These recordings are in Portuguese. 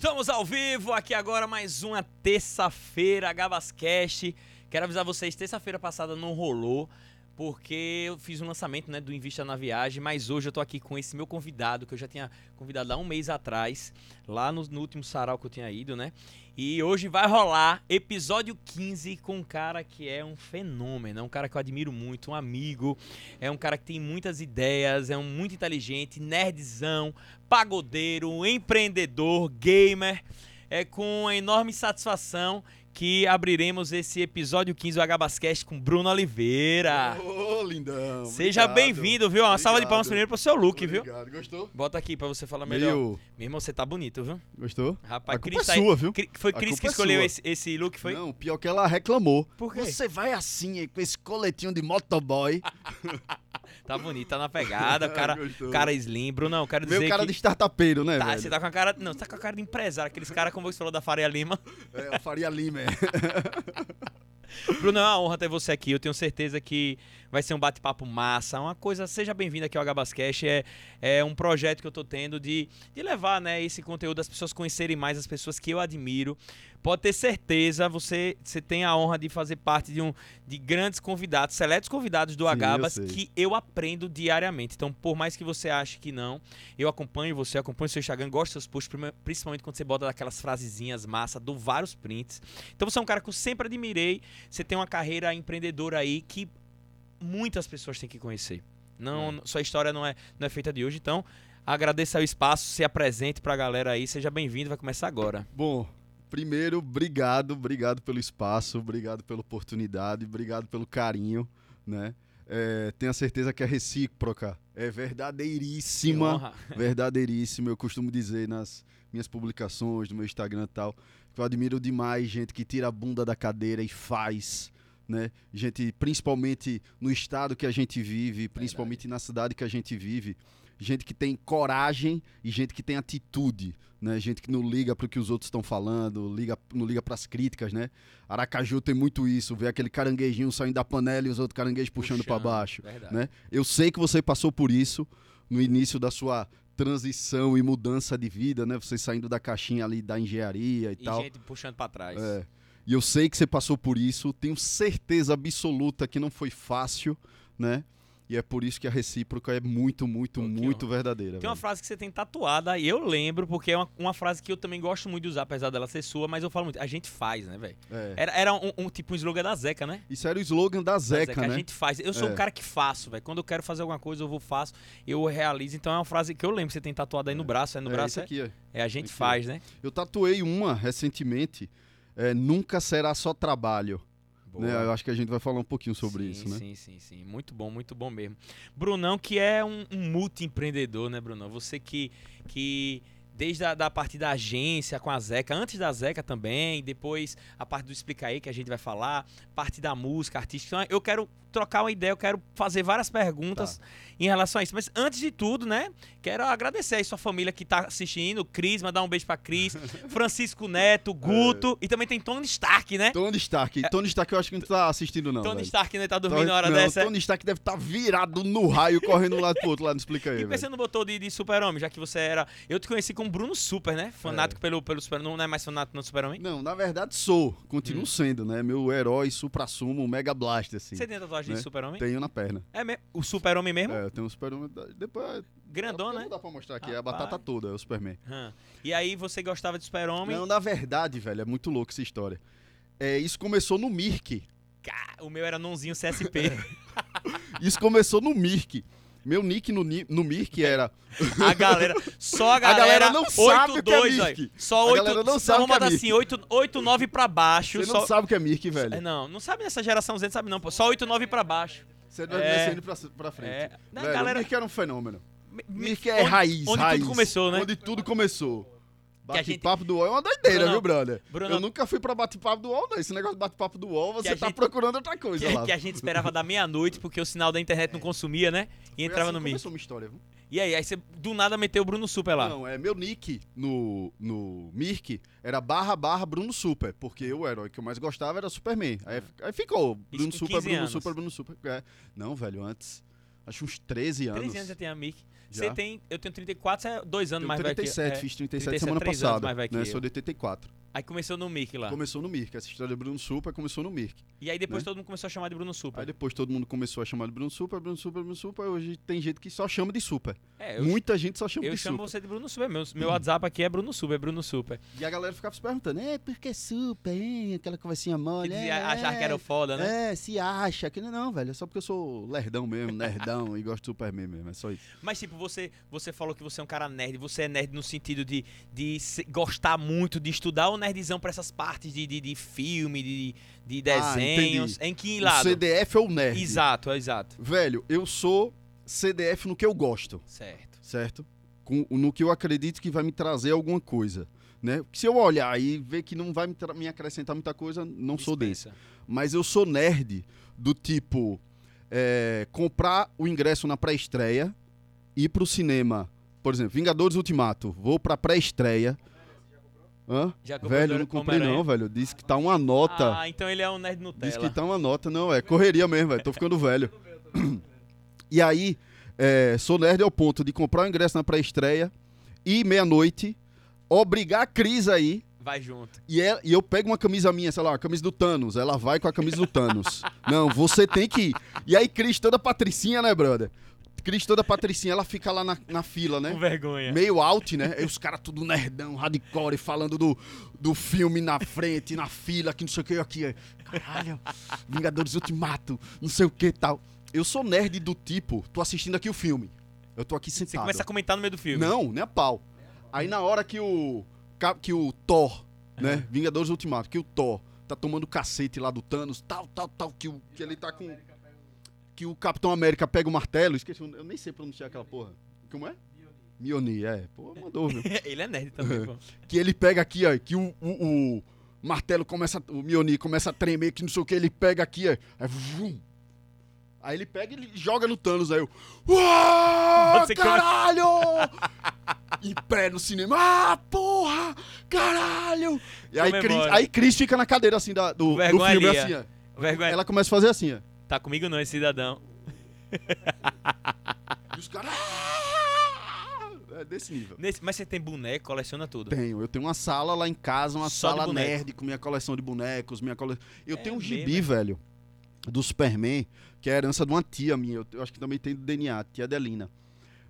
Estamos ao vivo aqui agora mais uma terça-feira, Gabascast. Quero avisar vocês, terça-feira passada não rolou, porque eu fiz um lançamento né, do Invista na Viagem, mas hoje eu tô aqui com esse meu convidado, que eu já tinha convidado há um mês atrás, lá no, no último sarau que eu tinha ido, né? E hoje vai rolar episódio 15 com um cara que é um fenômeno, é um cara que eu admiro muito, um amigo, é um cara que tem muitas ideias, é um muito inteligente, nerdzão, pagodeiro, empreendedor, gamer. É com enorme satisfação que abriremos esse episódio 15 do Agabascast com Bruno Oliveira. Ô, lindão. Seja obrigado. bem-vindo, viu? Uma salva de palmas Obrigado. primeiro pro seu look, viu? Obrigado. Gostou? Bota aqui pra você falar melhor. Meio... Meu irmão, você tá bonito, viu? Gostou? Rapaz, a culpa Cris é tá aí- sua, viu? Cri- Foi A Cris que culpa é escolheu sua. esse, esse look, foi? Não, pior que ela reclamou. Por quê? Você vai assim, com esse coletinho de motoboy. Tá bonito, tá na pegada, o cara, cara slim. Bruno, quero dizer Meu cara que... de startupeiro, né, Tá, velho? você tá com a cara... Não, você tá com a cara de empresário. Aqueles caras, como você falou da Faria Lima. É, o Faria Lima, é. Bruno, é uma honra ter você aqui. Eu tenho certeza que vai ser um bate-papo massa. Uma coisa, seja bem-vindo aqui ao Gabascast. É, é um projeto que eu tô tendo de, de levar né, esse conteúdo, as pessoas conhecerem mais as pessoas que eu admiro. Pode ter certeza, você, você tem a honra de fazer parte de, um, de grandes convidados, seletos convidados do Sim, eu Agabas, sei. que eu aprendo diariamente. Então, por mais que você ache que não, eu acompanho você, acompanho seu Instagram, gosto dos seus posts, principalmente quando você bota aquelas frasezinhas massa, dou vários prints. Então, você é um cara que eu sempre admirei. Você tem uma carreira empreendedora aí que muitas pessoas têm que conhecer. Não, sua história não é, não é feita de hoje, então agradeça o espaço, se apresente pra galera aí, seja bem-vindo, vai começar agora. Bom, primeiro, obrigado, obrigado pelo espaço, obrigado pela oportunidade, obrigado pelo carinho, né? É, tenho a certeza que é recíproca, é verdadeiríssima. honra. verdadeiríssimo. Eu costumo dizer nas minhas publicações, no meu Instagram e tal, que eu admiro demais gente que tira a bunda da cadeira e faz, né? Gente, principalmente no estado que a gente vive, principalmente na cidade que a gente vive, gente que tem coragem e gente que tem atitude, né? Gente que não liga para o que os outros estão falando, liga, não liga para as críticas, né? Aracaju tem muito isso, vê aquele caranguejinho saindo da panela e os outros caranguejos puxando para baixo Verdade. né? Eu sei que você passou por isso no início da sua transição e mudança de vida, né? Você saindo da caixinha ali da engenharia e, E tal. gente puxando pra trás. É. E eu sei que você passou por isso, tenho certeza absoluta que não foi fácil, né? E é por isso que a recíproca é muito, muito, muito verdadeira. Tem uma velho. frase que você tem tatuada e eu lembro, porque é uma, uma frase que eu também gosto muito de usar, apesar dela ser sua, mas eu falo muito. A gente faz, né, velho? É. Era, era um, um tipo um slogan da Zeca, né? Isso era o slogan da Da Zeca, A né? gente faz. Eu sou É. um cara que faço, velho. Quando eu quero fazer alguma coisa, eu vou faço, eu realizo. Então é uma frase que eu lembro que você tem tatuada aí no braço. É no é braço, é? aqui, é. É a gente Aqui, faz, né? Eu tatuei uma recentemente. é, nunca será só trabalho. Né? Eu acho que a gente vai falar um pouquinho sobre sim, isso, né? Sim, sim, sim. Muito bom, muito bom mesmo. Brunão, que é um, um multi-empreendedor, né, Brunão? Você que, que desde a da parte da agência com a Zeca, antes da Zeca também, depois a parte do Explica aí que a gente vai falar, parte da música artística. Então, eu quero trocar uma ideia, eu quero fazer várias perguntas Tá. em relação a isso. Mas antes de tudo, né, quero agradecer aí sua família que tá assistindo, Cris, mandar um beijo pra Cris, Francisco Neto, Guto, e também tem Tony Stark, né? Tony Stark. Tony Stark eu acho que não tá assistindo, não. Tony velho. Stark, né, tá dormindo Tony- na hora não, dessa. Tony Stark deve estar virado no raio, correndo um lado pro outro não explica aí, E você não botou de, de Super-Homem, já que você era. Eu te conheci como Bruno Super, né? Fanático pelo, pelo Super-Homem. Não é mais fanático no Super-Homem? Não, na verdade sou, continuo Hum. sendo, né? Meu herói supra-sumo, Mega Blaster, assim. Você tem tatuagem de né? Super-Homem? Tenho na perna. É mesmo? O Super-Homem mesmo? É, eu tenho um super-homem. Depois. Grandão, não né? dá pra mostrar aqui, é a batata toda, é o Superman. Hã. E aí você gostava de Super-Homem? Não, na verdade, velho, é muito louco essa história. É, isso começou no Mirk. O meu era Nonzinho CSP. Isso começou no Mirk. Meu nick no, no Mirk era. a galera. Só a A galera. galera não sabe o que é 82, Mirk. Só A 8. galera não sabe o vamos que é botar assim, 8, 8, 9 pra baixo. Você só... não sabe o que é Mirk, velho. É, não, não sabe nessa geração Z, sabe não, pô. Só 8, 9 pra baixo. Você vai É. descendo pra, pra frente. É. Não, Velho, galera- O Mirk era um fenômeno. Me- Mirk é onde- raiz, onde raiz. tudo começou, né? Onde tudo começou. A gente- Bate-papo do UOL é uma doideira, Bruno, viu, brother? Bruno- Eu nunca fui pra bate-papo do UOL, não. Esse negócio de bate-papo do UOL, você tá gente- procurando outra coisa Que, lá. que a gente esperava da meia-noite, porque o sinal da internet não consumia, né? E Foi entrava assim no Mirk. Começou uma história, viu? E aí, aí você do nada meteu o Bruno Super lá. Não, é meu nick no, no Mirk era barra barra Bruno Super, porque o herói que eu mais gostava era Superman. Aí, aí ficou Bruno Super, 15 Bruno anos. Super, Bruno Super. É. Não, velho, antes. Acho uns 13 anos. 13 anos já tem a Você tem. Eu tenho 34, você é dois anos Tenho mais velho que 37, é. fiz 37, 37, semana três anos passada. mais velho que né? eu. Sou de 84. Aí começou no Mickey lá. Começou no Mirk. Essa história de Bruno Super começou no Mirk. E aí depois né? todo mundo começou a chamar de Bruno Super. Aí depois todo mundo começou a chamar de Bruno Super, Bruno Super, Bruno Super. Hoje tem gente que só chama de Super. É, eu, Muita gente só chama eu de chamo Super. você de Bruno Super. Meu, meu WhatsApp aqui é Bruno Super, é Bruno Super. E a galera ficava se perguntando, é, por que Super, hein? Aquela conversinha mole. dizia, é, achar que era o foda, né? É, se acha. Que não, não, velho. É só porque eu sou lerdão mesmo, nerdão e gosto de Superman mesmo. É só isso. Mas, tipo, você, você falou que você é um cara nerd. Você é nerd no sentido de, de gostar muito, de estudar ou nerdzão pra essas partes de, de, de filme, de, de Ah, desenhos? entendi. em que O lado? CDF ou nerd? Exato, é exato. Velho, eu sou CDF no que eu gosto, Certo. certo? Com, no que eu acredito que vai me trazer alguma coisa, né? Se eu olhar e ver que não vai me, me acrescentar muita coisa, não sou desse. Dispensa. Mas eu sou nerd do tipo é, comprar o ingresso na pré-estreia, ir pro cinema, por exemplo, Vingadores Ultimato, vou pra pré-estreia. Hã? Já comprou Velho, não comprei não, velho. Disse que tá uma nota. Ah, então ele é um nerd Diz Nutella. que tá uma nota, não, é correria mesmo, velho. Tô ficando velho. E aí, é, sou nerd ao ponto de comprar o ingresso na pré-estreia e meia-noite, obrigar a Cris aí. Vai junto. E, é- e eu pego uma camisa minha, sei lá, uma camisa do Thanos. Ela vai com a camisa do Thanos. Não, você tem que ir. E aí, Cris, toda patricinha, né, brother? Cris, toda patricinha, ela fica lá na, na fila, né? Com vergonha. meio out, né? Aí os caras tudo nerdão, hardcore, falando do, do filme na frente, na fila, que não sei o que, aqui, é, caralho, Vingadores Ultimato, não sei o que e tal. Eu sou nerd do tipo, tô assistindo aqui o filme, eu tô aqui Você sentado. começa a comentar no meio do filme. Não, nem a pau. Aí na hora que o, que o Thor, né, Vingadores Ultimato, que o Thor tá tomando cacete lá do Thanos, tal, tal, tal, que, o, que ele tá com... Que o Capitão América pega o martelo, esqueci, eu nem sei pronunciar aquela porra. Como é? Mjolnir, é. Pô, mandou, viu? ele é nerd também, pô. que ele pega aqui, ó, que o, o, o martelo começa, o Mjolnir começa a tremer, que não sei o que, ele pega aqui, ó, aí, vum. aí ele pega e joga no Thanos, aí eu, uau, começa- caralho! em pé no cinema, ah, porra, caralho! E aí Cris, Comemora. aí fica na cadeira, assim, da- do, do filme, assim, ó. Vergonha. Ela começa a fazer assim, ó. Tá comigo não, esse cidadão. E os caras, é desse nível. Nesse- mas você tem boneco, coleciona tudo. Tenho, eu tenho uma sala lá em casa, uma Só de sala boneco. nerd com minha coleção de bonecos, minha coleção. Eu É tenho um gibi, é? velho, do Superman, que é a herança de uma tia minha, eu, eu acho que também tem do DNA, tia Adelina.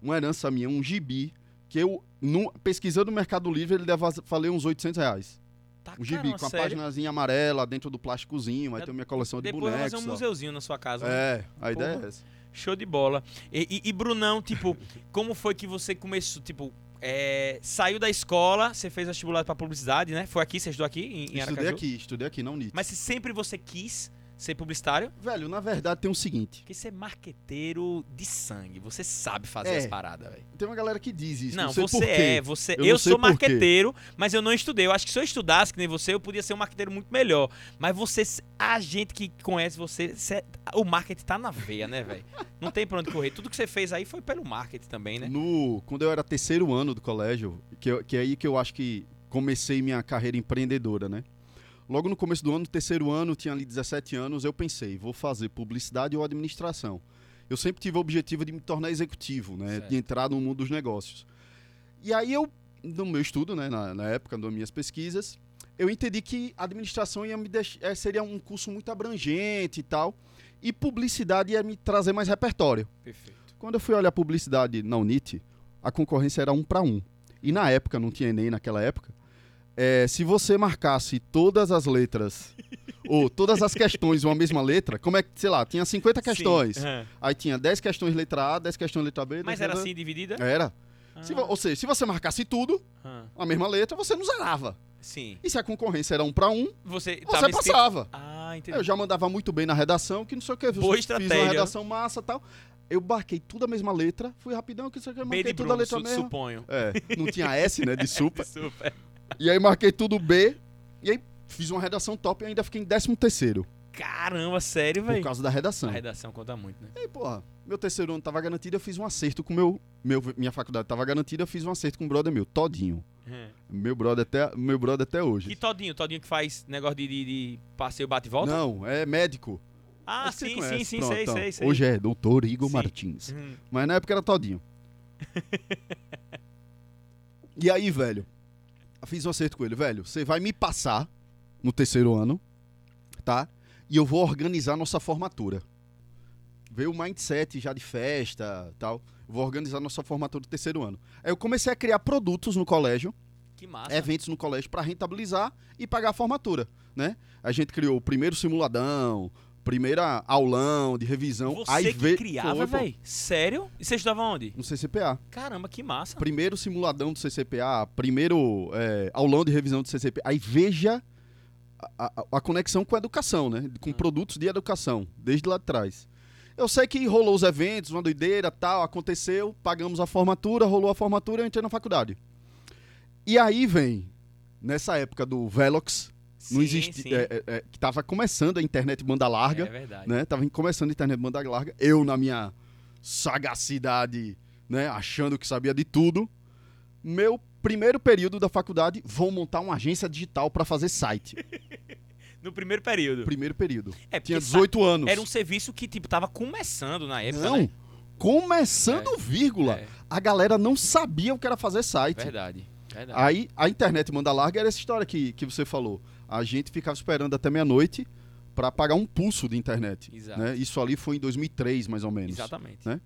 Uma herança minha, um gibi, que eu, no- pesquisando no Mercado Livre, ele deve valer uns 800 reais. Tá, Um gibi caramba, com a sério? paginazinha amarela dentro do plásticozinho, aí É, tem minha coleção de Depois bonecos. fazer um museuzinho na sua casa. né? É, a ideia Porra. é essa. Show de bola. E, e- e, Brunão, tipo, como foi que você começou, tipo, é, saiu da escola, você fez vestibular pra publicidade, né? Foi aqui, você estudou aqui em, em Estudei Aracaju? aqui, estudei aqui, não NIT. Mas se sempre você quis ser publicitário? Velho, na verdade tem o seguinte, Porque você é marqueteiro de sangue, você sabe fazer É. as paradas, velho. tem uma galera que diz isso, Não, não você é, você. Eu Eu, sou marqueteiro, mas eu não estudei. Eu acho que se eu estudasse que nem você, eu podia ser um marqueteiro muito melhor. Mas você, a gente que conhece você, cê- o marketing tá na veia, né, velho? Não tem pra onde correr. Tudo que você fez aí foi pelo marketing também, né? No, quando eu era terceiro ano do colégio, que, eu- que é aí que eu acho que comecei minha carreira empreendedora, né? Logo no começo do ano, terceiro ano, tinha ali 17 anos, eu pensei, vou fazer publicidade ou administração. Eu sempre tive o objetivo de me tornar executivo, né? Certo. De entrar no mundo dos negócios. E aí eu, no meu estudo, né, na, na época das minhas pesquisas, eu entendi que administração ia me deix- eh, seria um curso muito abrangente e tal, e publicidade ia me trazer mais repertório. Perfeito. Quando eu fui olhar publicidade na Unite, a concorrência era um para um. E na época, não tinha Enem naquela época, é, se você marcasse todas as letras, ou todas as questões uma mesma letra, como é que, sei lá, tinha 50 questões. Aham. Aí tinha 10 questões letra A, 10 questões letra B. 10 Mas era letra- assim dividida? Era. Se vo- ou seja, se você marcasse tudo, Ah, a mesma letra, você não zerava. sim. E se a concorrência era um para um, Você, você tava escrito- passava. Ah, entendi. Eu já mandava muito bem na redação, que não sei o que. Boa Fiz estratégia. uma redação massa tal. Eu marquei tudo a mesma letra, fui rapidão, que não sei o que, marquei de tudo a letra su mesmo. suponho. É, não tinha S, né, de super. Super. E aí marquei tudo B, e aí fiz uma redação top e ainda fiquei em 13 terceiro, Caramba, sério, por velho. causa da redação. A redação conta muito, né? E aí, porra, meu terceiro ano tava garantido, eu fiz um acerto com meu, meu minha faculdade tava garantida, eu fiz um acerto com um brother meu, Todinho. É. Meu brother até, meu brother até hoje. Que Todinho? Todinho que faz negócio de, de, de passeio bate e volta? Não, é médico. Ah, sim, sim, sim, Pronto, sei, então. sei, sei. Hoje é doutor Igor Sim. Martins. Hum. Mas na época era Todinho. e aí, velho, fiz um acerto com ele, velho. Você vai me passar no terceiro ano, tá? E eu vou organizar nossa formatura. Veio o mindset já de festa tal. Vou organizar nossa formatura do terceiro ano. Aí eu comecei a criar produtos no colégio, Que massa. eventos no colégio para rentabilizar e pagar a formatura, né? A gente criou o primeiro simuladão, primeira aulão de revisão. Você aí que criava, velho? Sério? E você estudava onde? No CCPA. Caramba, que massa. Primeiro simuladão do CCPA, primeiro é, aulão de revisão do CCPA. Aí veja a, a- a conexão com a educação, né? Com Ah. produtos de educação, desde lá de trás. Eu sei que rolou os eventos, uma doideira, tal, aconteceu, pagamos a formatura, rolou a formatura, eu entrei na faculdade. E aí vem, nessa época do Velox, Sim, existe, sim. é, é, é, que tava começando a internet banda larga, É verdade. né? Tava começando a internet banda larga. Eu, na minha sagacidade, né? Achando que sabia de tudo. Meu primeiro período da faculdade, vou montar uma agência digital para fazer site. No primeiro período. Primeiro período. É, Tinha sa- 18 anos. Era um serviço que, tipo, tava começando na época, Não, né? começando vírgula. É, A galera não sabia o que era fazer site. verdade. Verdade. Aí a internet manda larga era essa história que, que você falou. A gente ficava esperando até meia-noite para pagar um pulso de internet. Né? Isso ali foi em 2003, mais ou menos. Exatamente. né?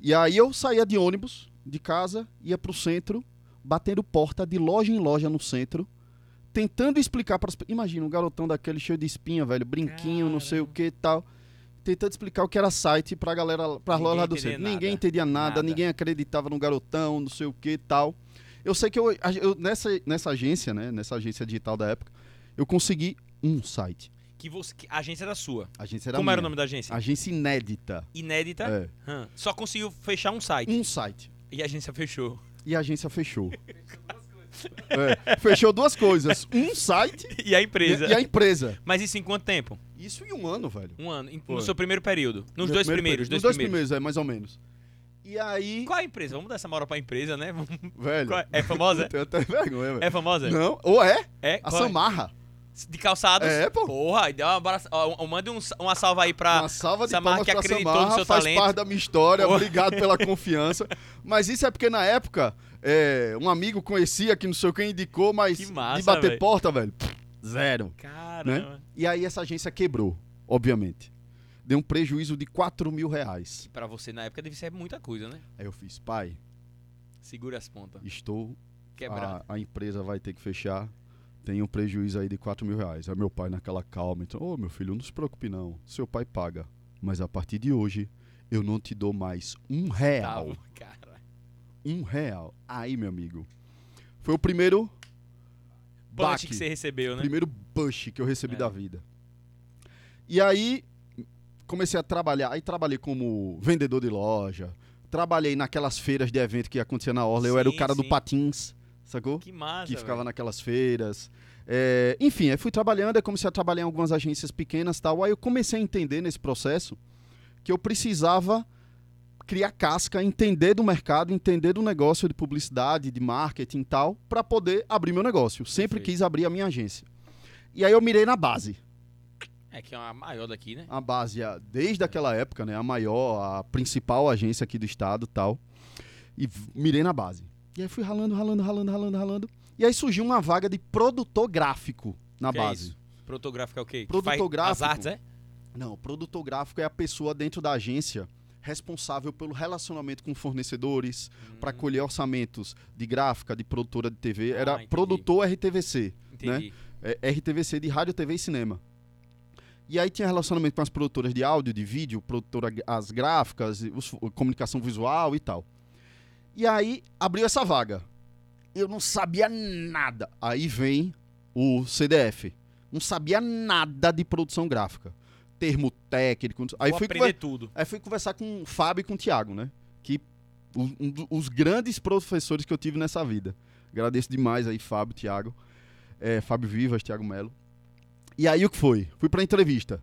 E aí eu saía de ônibus de casa, ia pro centro, batendo porta de loja em loja no centro, tentando explicar para as Imagina, um garotão daquele cheio de espinha, velho, brinquinho, não sei o que e tal. Tentando explicar o que era site pra galera, pra Ninguém loja do centro. nada. Ninguém entendia nada, Nada. ninguém acreditava no garotão, não sei o que e tal. Eu sei que eu, a- eu- nessa, nessa agência, né, nessa agência digital da época, eu consegui um site. Que você, que a agência era sua. A agência era Como era o minha. nome da agência? Agência inédita. Inédita. É. Hã. Só conseguiu fechar um site. Um site. E a agência fechou. e a agência fechou. É, fechou duas coisas. Um site E a empresa. e a empresa. Mas isso em quanto tempo? Isso em um ano, velho. Um ano. Em- No seu primeiro período. Nos Meu dois primeiro primeiros. período. Dois Nos dois primeiros. primeiros, é, mais ou menos. E aí, Qual é a empresa? Vamos dar essa moral pra empresa, né? Velho. É? É famosa? Eu tenho até vergonha, velho. É famosa? Não, ou é? É? A é? Samarra. De calçados? É, pô. Porra, e dá uma abraça... ó, mande um- uma salva aí pra. Uma salva de Samarra que acreditou no Samarra, seu faz talento. parte da minha história, Porra. obrigado pela confiança. Mas isso é porque na época, é, um amigo conhecia que não sei quem indicou, mas Que massa, de bater velho. porta, velho, zero. Caramba. E aí essa agência quebrou, obviamente. Deu um prejuízo de 4 mil reais. Que pra você na época deve ser muita coisa, né? Aí eu fiz, pai, Segura as pontas. estou Quebrado. a, a empresa vai ter que fechar. Tem um prejuízo aí de 4 mil reais. Aí meu pai, naquela calma, então, ô meu filho, não se preocupe não. Seu pai paga. Mas a partir de hoje, eu não te dou mais um real. Cara. Um real. Aí, meu amigo. Foi o primeiro, Punch Baque. que você recebeu, né? primeiro push que eu recebi É. da vida. E aí, comecei a trabalhar. Aí trabalhei como vendedor de loja. Trabalhei naquelas feiras de evento que acontecia na Orla. eu era o Sim, cara do sim. patins, sacou? Que massa. que ficava velho. naquelas feiras. É, enfim, aí fui trabalhando, aí comecei a trabalhar em algumas agências pequenas e tal. Aí eu comecei a entender nesse processo que eu precisava criar casca, entender do mercado, entender do negócio de publicidade, de marketing e tal, para poder abrir meu negócio. Sempre Perfeito. quis abrir a minha agência. E aí eu mirei na base. É que é a maior daqui, né? A base, desde aquela época, né, a maior, a principal agência aqui do estado, tal. E mirei na base. E aí fui ralando, ralando, ralando, ralando, ralando. E aí surgiu uma vaga de produtor gráfico na Que é base. isso? Produtor gráfico é o quê? Que Produtor faz gráfico. As artes, é? Não, produtor gráfico é a pessoa dentro da agência responsável pelo relacionamento com fornecedores, para colher orçamentos de gráfica, de produtora de TV. Hum. Ah, Era entendi. produtor RTVC. Entendi. é, RTVC de rádio, TV e cinema. E aí tinha relacionamento com as produtoras de áudio, de vídeo, produtora, as gráficas, os- comunicação visual e tal. E aí abriu essa vaga. Eu não sabia nada. Aí vem o CDF. Não sabia nada de produção gráfica. Termo técnico. Aí Vou fui, aprender tudo. aí fui conversar com o Fábio e com o Thiago, né? Que um os grandes professores que eu tive nessa vida. Agradeço demais aí, Fábio, Thiago. É, Fábio Vivas, Thiago Melo. E aí o que foi? Fui pra entrevista.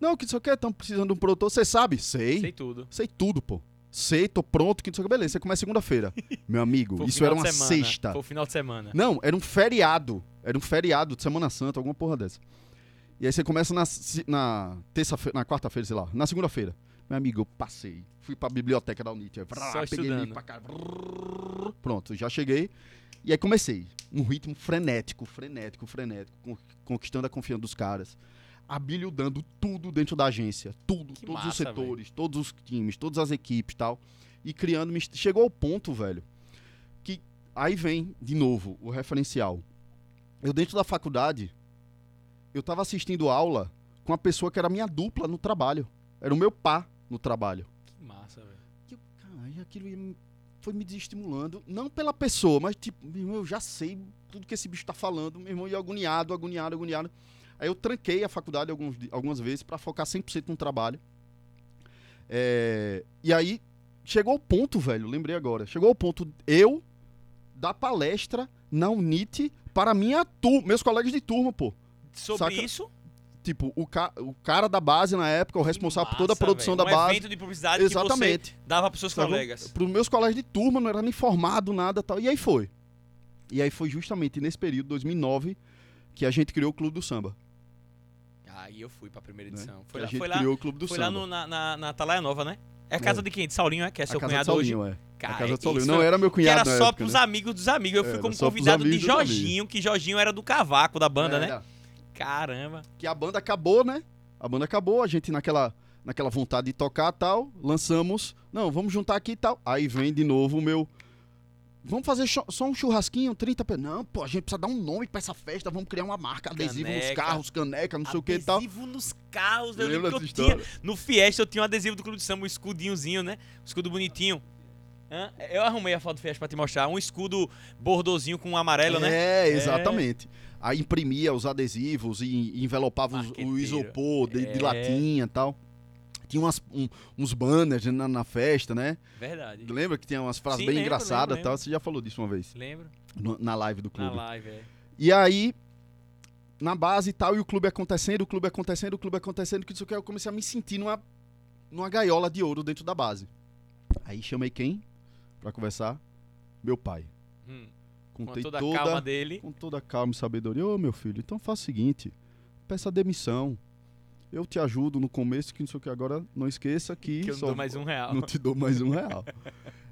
Não, que isso aqui, estamos precisando de um produtor. Você sabe? Sei. Sei tudo. Sei tudo, pô. Sei, tô pronto, que não sei o que. Beleza, você começa segunda-feira. Meu amigo, isso era uma semana. sexta. Foi o final de semana. Não, era um feriado. Era um feriado de Semana Santa, alguma porra dessa. E aí você começa na, na terça-feira, na quarta-feira, sei lá, na segunda-feira. Meu amigo, eu passei. Fui pra biblioteca da Unite. Só peguei livro pra cá. vrrr, Pronto, já cheguei. E aí comecei. Um ritmo frenético, frenético, frenético. con- Conquistando a confiança dos caras. Habilidando tudo dentro da agência. Tudo, Que todos os massa, setores, todos os times, todas as equipes e tal. E criando. Chegou ao ponto, velho, que aí vem, de novo, o referencial. Eu, dentro da faculdade, eu tava assistindo aula com uma pessoa que era minha dupla no trabalho. Era o meu pá no trabalho. Que massa, velho. E caralho, aquilo foi me desestimulando. Não pela pessoa, mas tipo, meu irmão, eu já sei tudo que esse bicho tá falando. Meu irmão, ia agoniado, agoniado, agoniado. Aí eu tranquei a faculdade alguns, algumas vezes pra focar 100% no trabalho. É, e aí, chegou ao ponto, velho, lembrei agora. Chegou ao ponto eu dar palestra na Unite para minha turma, meus colegas de turma, pô. Sobre Saca? isso, Tipo, o, ca o cara da base na época, o responsável por toda a produção da um base. evento de publicidade que Exatamente. você dava pros seus Sacou? colegas. Para os meus colegas de turma, não era nem formado, nada tal. E aí foi. E aí foi justamente nesse período, 2009, que a gente criou o Clube do Samba. Aí eu fui pra primeira né? edição. Que Foi a lá, gente foi lá, criou o Clube do foi Samba. lá no- na, na, na Atalaia Nova, né? É a casa É. de quem? De Saulinho, é? Que é seu a cunhado do hoje. Saulinho, é. Cara, a casa do Saulinho. Não era meu que cunhado era na só época, pros né? amigos dos amigos. Eu fui Era como convidado de Jorginho, que Jorginho era do cavaco da banda, né? Era. Caramba. Que a banda acabou, né? A banda acabou, a gente naquela, naquela vontade de tocar tal, lançamos. Não, vamos juntar aqui e tal. Aí vem de novo o meu. Vamos fazer só um churrasquinho, 30 pe- Não, pô, a gente precisa dar um nome pra essa festa, vamos criar uma marca, adesivo nos Caneca. carros, caneca, não sei o que e tal. Adesivo nos carros. Eu lembro que eu tinha, no Fiesta eu tinha um adesivo do Clube de Samba, um escudinhozinho, né? Um escudo bonitinho. Hã? Eu arrumei a foto do Fiesta pra te mostrar. Um escudo bordozinho com um amarelo, né? É, exatamente. Aí imprimia os adesivos e envelopava o isopor de, de É. latinha e tal. Tinha umas- um- uns banners na, na festa, né? Verdade. Lembra que tinha umas frases Sim, bem lembro, engraçadas lembro, tal? Você já falou disso uma vez, Lembro? no- na live do Na clube. live, é. E aí, na base e tal, e o clube acontecendo, o clube acontecendo, o clube acontecendo, que isso que eu comecei a me sentir numa, numa gaiola de ouro dentro da base. Aí chamei quem pra conversar? Meu pai. Hum, com Contei toda a calma dele. com toda a calma e sabedoria. Ô, meu filho, então faz o seguinte, peça demissão. Eu te ajudo no começo, que não sei o que agora, não esqueça que, Que eu não só dou mais um real. não te dou mais um real.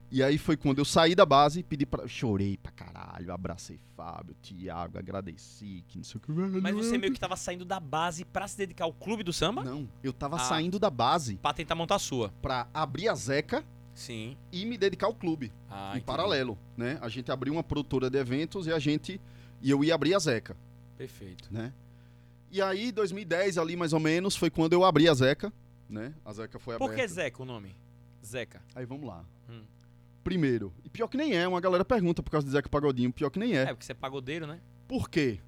E aí foi quando eu saí da base, pedi pra. Chorei pra caralho, abracei Fábio, Thiago, agradeci, que não sei o que. Mas você meio que tava saindo da base pra se dedicar ao clube do samba? Não, eu tava Ah. saindo da base Pra tentar montar a sua. pra abrir a Zeca Sim. e me dedicar ao clube, Ah, em entendi. paralelo, né? A gente abriu uma produtora de eventos e a gente. E eu ia abrir a Zeca, Perfeito. né? E aí, 2010 ali mais ou menos, foi quando eu abri a Zeca, né? A Zeca foi Por que aberta. Zeca o nome? Zeca. Aí vamos lá. Hum. Primeiro, e pior que nem é, uma galera pergunta por causa de Zeca Pagodinho, pior que nem É, é. porque você é pagodeiro, né? Por quê?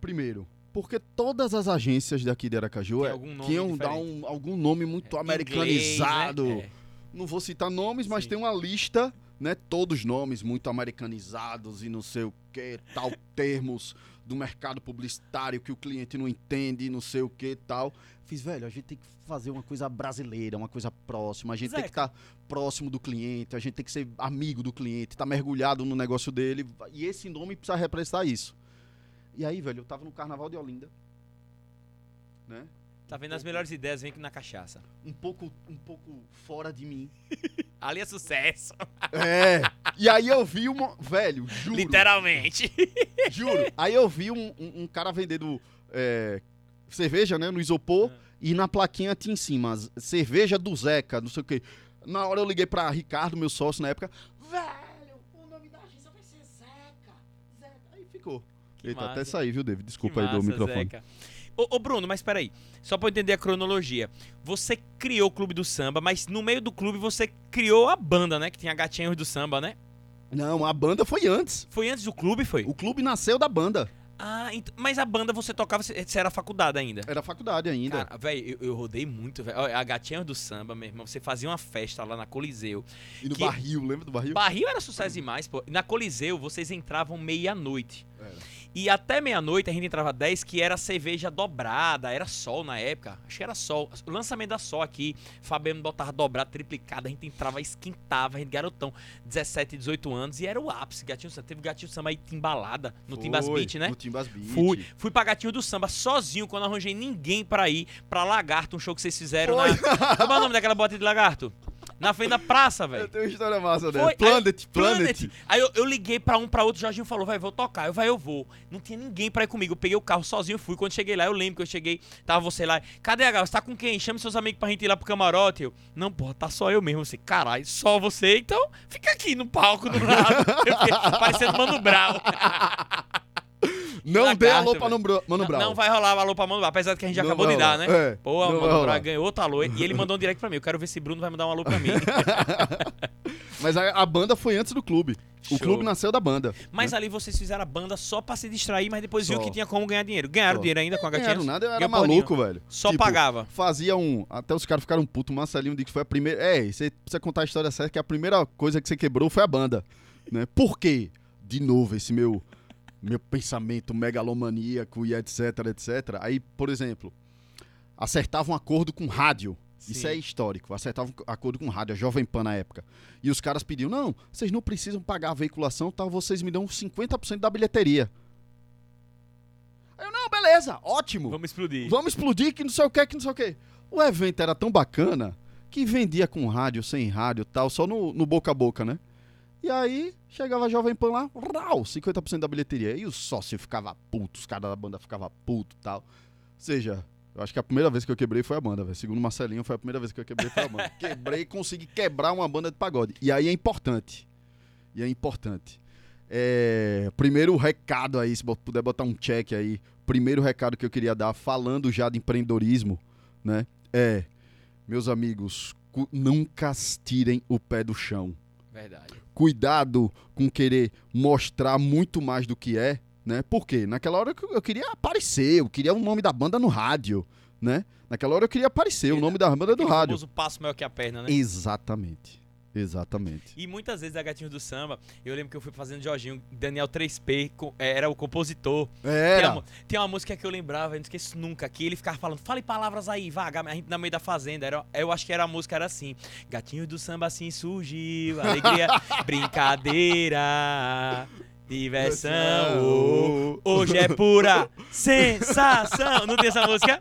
Primeiro, porque todas as agências daqui de Aracaju Tem é, algum nome queriam dar um, algum nome muito É, americanizado. inglês, né? Não vou citar nomes, mas Sim. tem uma lista, né? Todos nomes muito americanizados e não sei o que, tal, termos do mercado publicitário que o cliente não entende, não sei o que tal. Fiz, velho, a gente tem que fazer uma coisa brasileira, uma coisa próxima. A gente tem que Zeca. estar próximo do cliente, a gente tem que ser amigo do cliente, estar mergulhado no negócio dele. E esse nome precisa representar isso. E aí, velho, eu tava no carnaval de Olinda. Né? Tá vendo as melhores ideias, vem aqui na cachaça. Um pouco, um pouco fora de mim. Ali é sucesso. É. E aí eu vi uma. Velho, juro. Literalmente. Juro. Aí eu vi um, um- um cara vendendo é, cerveja, né? No isopor. Ah. E na plaquinha tinha em cima, "Z- cerveja do Zeca, não sei o quê. Na hora eu liguei pra Ricardo, meu sócio na época. Velho, o nome da agência vai ser Zeca. Zeca. Aí ficou. Que Eita, massa. até saí, viu, David? Desculpa Que aí do massa, microfone. Zeca. Ô, ô, Bruno, mas peraí. Só pra eu entender a cronologia. Você criou o Clube do Samba, mas no meio do clube você criou a banda, né? Que tinha Gatinhos do Samba, né? Não, a banda foi antes. Foi antes do clube, foi? O clube nasceu da banda. Ah, mas a banda você tocava, você era faculdade ainda. Era faculdade ainda. Cara, velho, eu, eu rodei muito, velho. A Gatinhos do Samba, meu irmão, você fazia uma festa lá na Coliseu. e no que- barril, lembra do barril? Barril era sucesso demais, pô. Na Coliseu, vocês entravam meia-noite. Era. E até meia-noite a gente entrava 10, que era cerveja dobrada, era sol na época. Acho que era sol. O lançamento da sol aqui, Fabiano botava dobrado, triplicado, a gente entrava, esquentava, a gente garotão, 17, 18 anos, e era o ápice. Gatinho Samba. Teve Gatinho Samba aí timbalada no Timbas Foi, Beat, né? No Timbas Beat. Fui, fui pra Gatinho do Samba sozinho, quando arranjei ninguém pra ir pra Lagarto, um show que vocês fizeram na. Como é o nome daquela bota de Lagarto? Na frente da praça, Eu velho. tenho uma história massa dela. Foi, Planet, aí, Planet. Aí eu, eu liguei pra um, pra outro, o Jorginho falou, vai, vou tocar. Eu, vai, eu vou. Não tinha ninguém pra ir comigo. Eu peguei o carro sozinho, fui. Quando cheguei lá, eu lembro que eu cheguei, tava você lá. Cadê a Gal? Você tá com quem? Chame seus amigos pra gente ir lá pro camarote. Eu, não, porra, tá só eu mesmo. Você, caralho, só você? Então, fica aqui no palco do lado. Eu fiquei parecendo Mano Brown. Não Lagarto, dê alô pra. Mano Mano Não, Brown. não vai rolar alô pra Mano Brown, apesar de que a gente já Não acabou de dar, né? É, Pô, o Mano. Brown ganhou outro alô. E ele mandou um direct pra mim. Eu quero ver se Bruno vai mandar um alô pra mim. Mas a, a banda foi antes do clube. Show. O clube nasceu da banda. Mas ali vocês fizeram a banda só pra se distrair, mas depois viu Só. que tinha como ganhar dinheiro. Ganharam Só. dinheiro ainda com a gatinha? era nada, eu era maluco, velho. Só Tipo, pagava. Fazia um. Até os caras ficaram putos. O Marcelinho disse que foi a primeira. É, você precisa contar a história certa, que a primeira coisa que você quebrou foi a banda. Né? Por quê? De novo, esse meu, meu pensamento megalomaníaco e etc, etc. Aí, por exemplo, acertava um acordo com rádio. Isso Sim. é histórico. Acertava um acordo com rádio, a Jovem Pan na época. E os caras pediam: não, vocês não precisam pagar a veiculação, tal, vocês me dão 50% da bilheteria. Aí eu, não, beleza, ótimo. Vamos explodir. Vamos explodir, que não sei o que, que não sei o que. O evento era tão bacana que vendia com rádio, sem rádio tal, só no, no boca a boca, né? E aí, chegava a Jovem Pan lá, rau, 50% da bilheteria. E o sócio ficava puto, os caras da banda ficavam puto e tal. Ou seja, eu acho que a primeira vez que eu quebrei foi a banda, velho. Segundo Marcelinho, foi a primeira vez que eu quebrei foi a banda. Quebrei e consegui quebrar uma banda de pagode. E aí é importante. E é importante. É, primeiro recado aí, se puder botar um check aí. Primeiro recado que eu queria dar, falando já de empreendedorismo, né? É, meus amigos, nunca tirem o pé do chão. Verdade. Cuidado com querer mostrar muito mais do que é, né? Por quê? Naquela hora eu queria aparecer, eu queria o nome da banda no rádio, né? Naquela hora eu queria aparecer, o nome da banda do rádio. famoso passo maior que a perna, né? Exatamente. Exatamente. E muitas vezes a Gatinhos do Samba, eu lembro que eu fui fazendo Jorginho, Daniel 3P, co- é, era o compositor. Tem, Era. uma, tem uma música que eu lembrava, eu não esqueço nunca, que ele ficava falando, fale palavras aí, vaga, a gente na meio da fazenda. Era, eu acho que era a música, era assim. Gatinhos do Samba assim surgiu, alegria, brincadeira, diversão. oh, Hoje é pura sensação. Não tem essa música?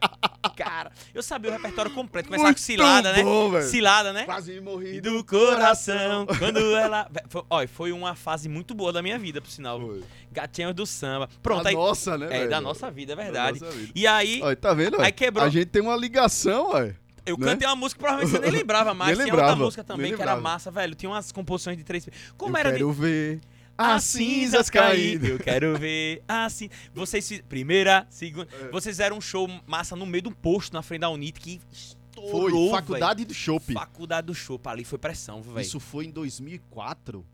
Cara, eu sabia o repertório completo. Começava com cilada, né? bom, velho. Cilada, né? Quase morri E do coração, quando ela. Vé, Foi, uma fase muito boa da minha vida, por sinal. Foi. Gatinhos do samba. Pronto, Da aí. nossa, né, é, velho? da nossa vida, é Da verdade. nossa vida. E aí, Olha, tá vendo? aí olha? quebrou. A gente tem uma ligação, ué. eu né? cantei uma música que provavelmente você nem lembrava mais. Nem Tinha outra lembrava, música também que era lembrava. massa, velho. Tinha umas composições de três. Como eu era quero de. ver As cinzas caindo. Eu quero ver assim. Vocês primeira, segunda. É. Vocês fizeram um show massa no meio de um posto na frente da Unite que Foi, estourou. Faculdade do Chopp. Faculdade do show. Ali foi pressão, velho. Isso foi em 2004?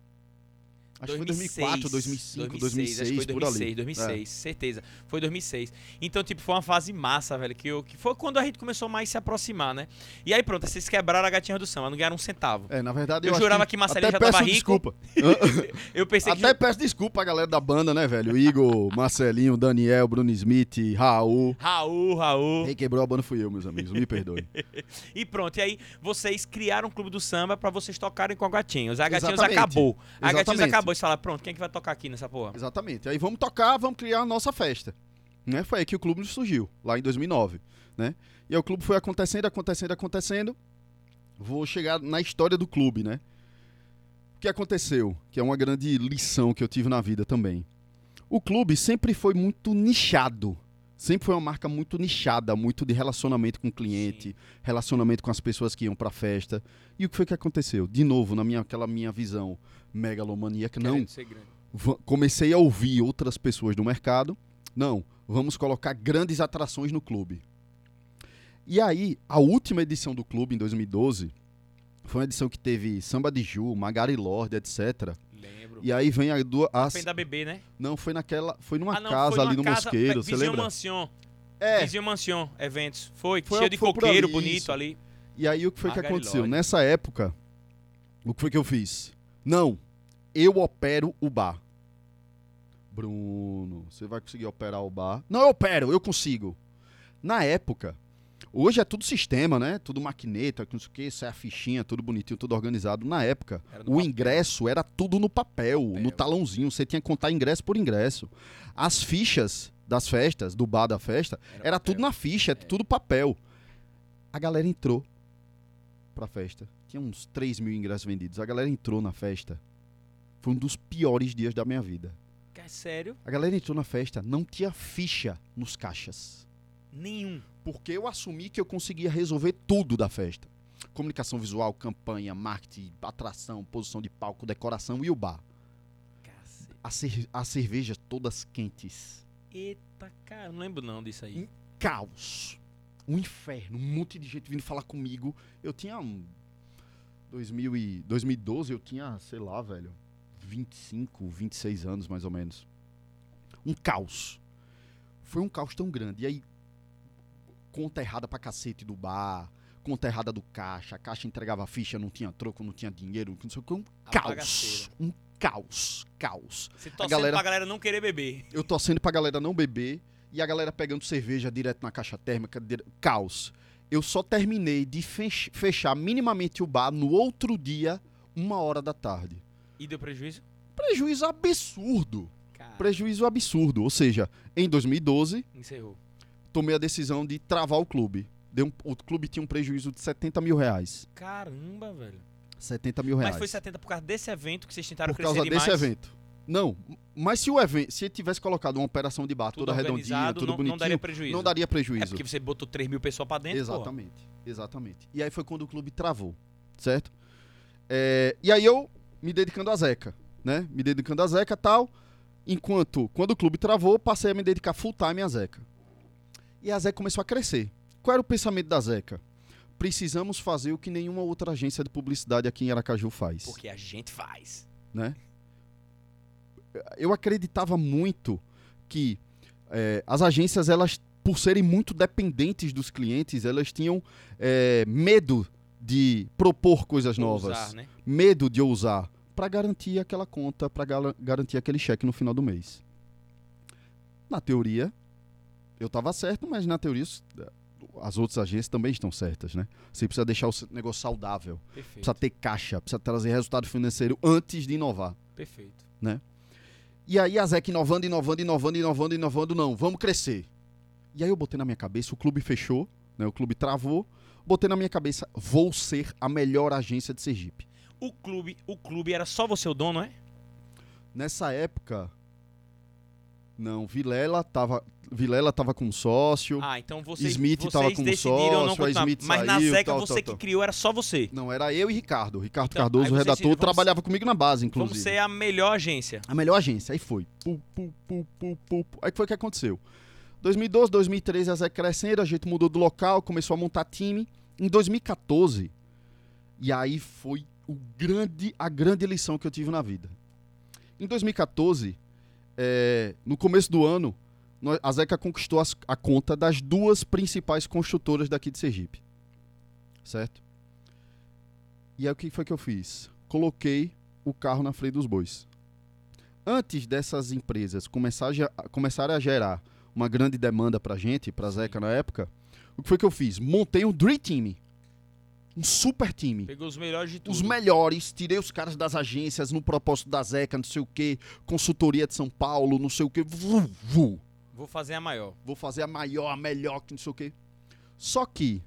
Acho que foi 2006, 2004, 2005, 2006, acho que foi por 2006, ali. É. 2006, certeza. Foi 2006. Então, tipo, foi uma fase massa, velho, que, eu, que foi quando a gente começou mais a se aproximar, né? E aí, pronto, vocês quebraram a gatinha do samba, não ganharam um centavo. É, na verdade Eu eu, jurava que Marcelinho até já tava peço rico. desculpa. Eu pensei até que... peço desculpa a galera da banda, né, velho? Igor, Marcelinho, Daniel, Bruno Smith, Raul. Raul, Raul. Quem quebrou a banda fui eu, meus amigos. Me perdoem. E pronto, e aí vocês criaram um clube do samba pra vocês tocarem com a Gatinhos. A Gatinhos Exatamente. acabou. A Gatinhos Exatamente. acabou. Você fala, pronto, quem é que vai tocar aqui nessa porra? Exatamente. Aí vamos tocar, vamos criar a nossa festa. Né? Foi aí que o clube surgiu, lá em 2009. Né? E aí o clube foi acontecendo, acontecendo, acontecendo. Vou chegar na história do clube, né? O que aconteceu? Que é uma grande lição que eu tive na vida também. O clube sempre foi muito nichado. Sempre foi uma marca muito nichada, muito de relacionamento com o cliente, relacionamento com as pessoas que iam pra festa. E o que foi que aconteceu? De novo, na minha aquela minha visão megalomaníaca, não, Querendo va- comecei a ouvir outras pessoas do mercado. Não, vamos colocar grandes atrações no clube. E aí, a última edição do clube, em 2012, foi uma edição que teve Samba de Ju, Magari Lorde, etc. E aí vem a duas. As, da bebê, né? não, foi naquela. Foi numa Ah, não, casa foi ali numa no casa, Mosqueiro, você lembra? Mansion. É. Vizinho Mansion, eventos. Foi, Foi- cheio de foi coqueiro ali, bonito isso. ali. E aí o que foi que aconteceu? Nessa época, o que foi que eu fiz? Não, eu opero o bar. Bruno, você vai conseguir operar o bar? Não, eu opero, eu consigo. Na época, hoje é tudo sistema, né? Tudo maquineta, não sei o que, sai a fichinha, tudo bonitinho, tudo organizado. Na época, Era o papel. ingresso era tudo no papel, Papel. no talãozinho. Você tinha que contar ingresso por ingresso. As fichas das festas, do bar da festa, era papel. tudo na ficha, tudo papel. A galera entrou pra festa. Tinha uns 3 mil ingressos vendidos. A galera entrou na festa. Foi um dos piores dias da minha vida. É sério? A galera entrou na festa, não tinha ficha nos caixas. Nenhum. Porque eu assumi que eu conseguia resolver tudo da festa. Comunicação visual, campanha, marketing, atração, posição de palco, decoração e o bar. As, cer as cervejas todas quentes. Eita, cara, não lembro não disso aí. Caos. Um inferno. Um monte de gente vindo falar comigo. Eu tinha um... 2000 e 2012 eu tinha, sei lá, velho, 25, 26 anos mais ou menos. Um caos. Foi um caos tão grande. E aí, conta errada pra cacete do bar, conta errada do caixa, a caixa entregava ficha, não tinha troco, não tinha dinheiro, não sei o que. Um A caos. bagaceira. Um caos. Caos. Você torcendo galera- pra galera não querer beber. Eu torcendo pra galera não beber e a galera pegando cerveja direto na caixa térmica. dire- Caos. Eu só terminei de fech- fechar minimamente o bar no outro dia, uma hora da tarde. E deu prejuízo? Prejuízo absurdo. Cara, Prejuízo absurdo. Ou seja, em 2012, encerrou. Tomei a decisão de travar o clube. Um- o clube tinha um prejuízo de 70 mil reais. Caramba, velho. 70 mil reais. Mas foi 70 por causa desse evento que vocês tentaram por crescer causa demais. desse evento. Não, mas se o evento, se ele tivesse colocado uma operação de bar Tudo toda redondinha, tudo não, bonitinho, não daria prejuízo. não daria É prejuízo. porque você botou 3 mil pessoas pra dentro, pô. Exatamente, exatamente. E aí foi quando o clube travou, certo? É, e aí eu me dedicando a Zeca, né? Me dedicando a Zeca e tal. Enquanto, quando o clube travou, passei a me dedicar full time a Zeca. E a Zeca começou a crescer. Qual era o pensamento da Zeca? Precisamos fazer o que nenhuma outra agência de publicidade aqui em Aracaju faz, Porque a gente faz. né? Eu acreditava muito que é, as agências, elas, por serem muito dependentes dos clientes, elas tinham é, medo de propor coisas novas, né? medo de ousar, para garantir aquela conta, para garantir aquele cheque no final do mês. Na teoria, eu estava certo, mas na teoria s- as outras agências também estão certas, né? Você precisa deixar o negócio saudável, Perfeito. precisa ter caixa, precisa trazer resultado financeiro antes de inovar. Perfeito. E aí a Zeca inovando, inovando, inovando, inovando, inovando, não, vamos crescer. E aí eu botei na minha cabeça, o clube fechou, né? O clube travou, botei na minha cabeça, vou ser a melhor agência de Sergipe. O clube, o clube era só você o dono, é? Nessa época, não, Vilela tava, Vilela tava como sócio, Ah, então vocês, Smith vocês tava como decidiram não sócio, a continuar. Smith Mas na saiu, Zeca tal, você tal, que tal. criou era só você. não, era eu e Ricardo. Ricardo Então, Cardoso, o redator, vamos- trabalhava comigo na base, inclusive. Vamos ser a melhor agência. A melhor agência. Aí foi. Pu, pu, pu, pu, pu, pu. Aí foi que aconteceu. 2012, 2013, a Zé crescendo, a gente mudou do local, começou a montar time. Em 2014, e aí foi o grande, a grande lição que eu tive na vida. Em 2014, é, no começo do ano, a Zeca conquistou as- a conta das duas principais construtoras daqui de Sergipe. Certo? E aí o que foi que eu fiz? Coloquei o carro na frente dos bois. Antes dessas empresas começar a começarem a gerar uma grande demanda pra gente, pra Zeca na época, o que foi que eu fiz? Montei um Dream Team. Um super time. Pegou os melhores de tudo. Os melhores, tirei os caras das agências no propósito da Zeca, não sei o quê, consultoria de São Paulo, não sei o quê. Vu, vu. Vou fazer a maior. Vou fazer a maior, a melhor, que não sei o quê. Só que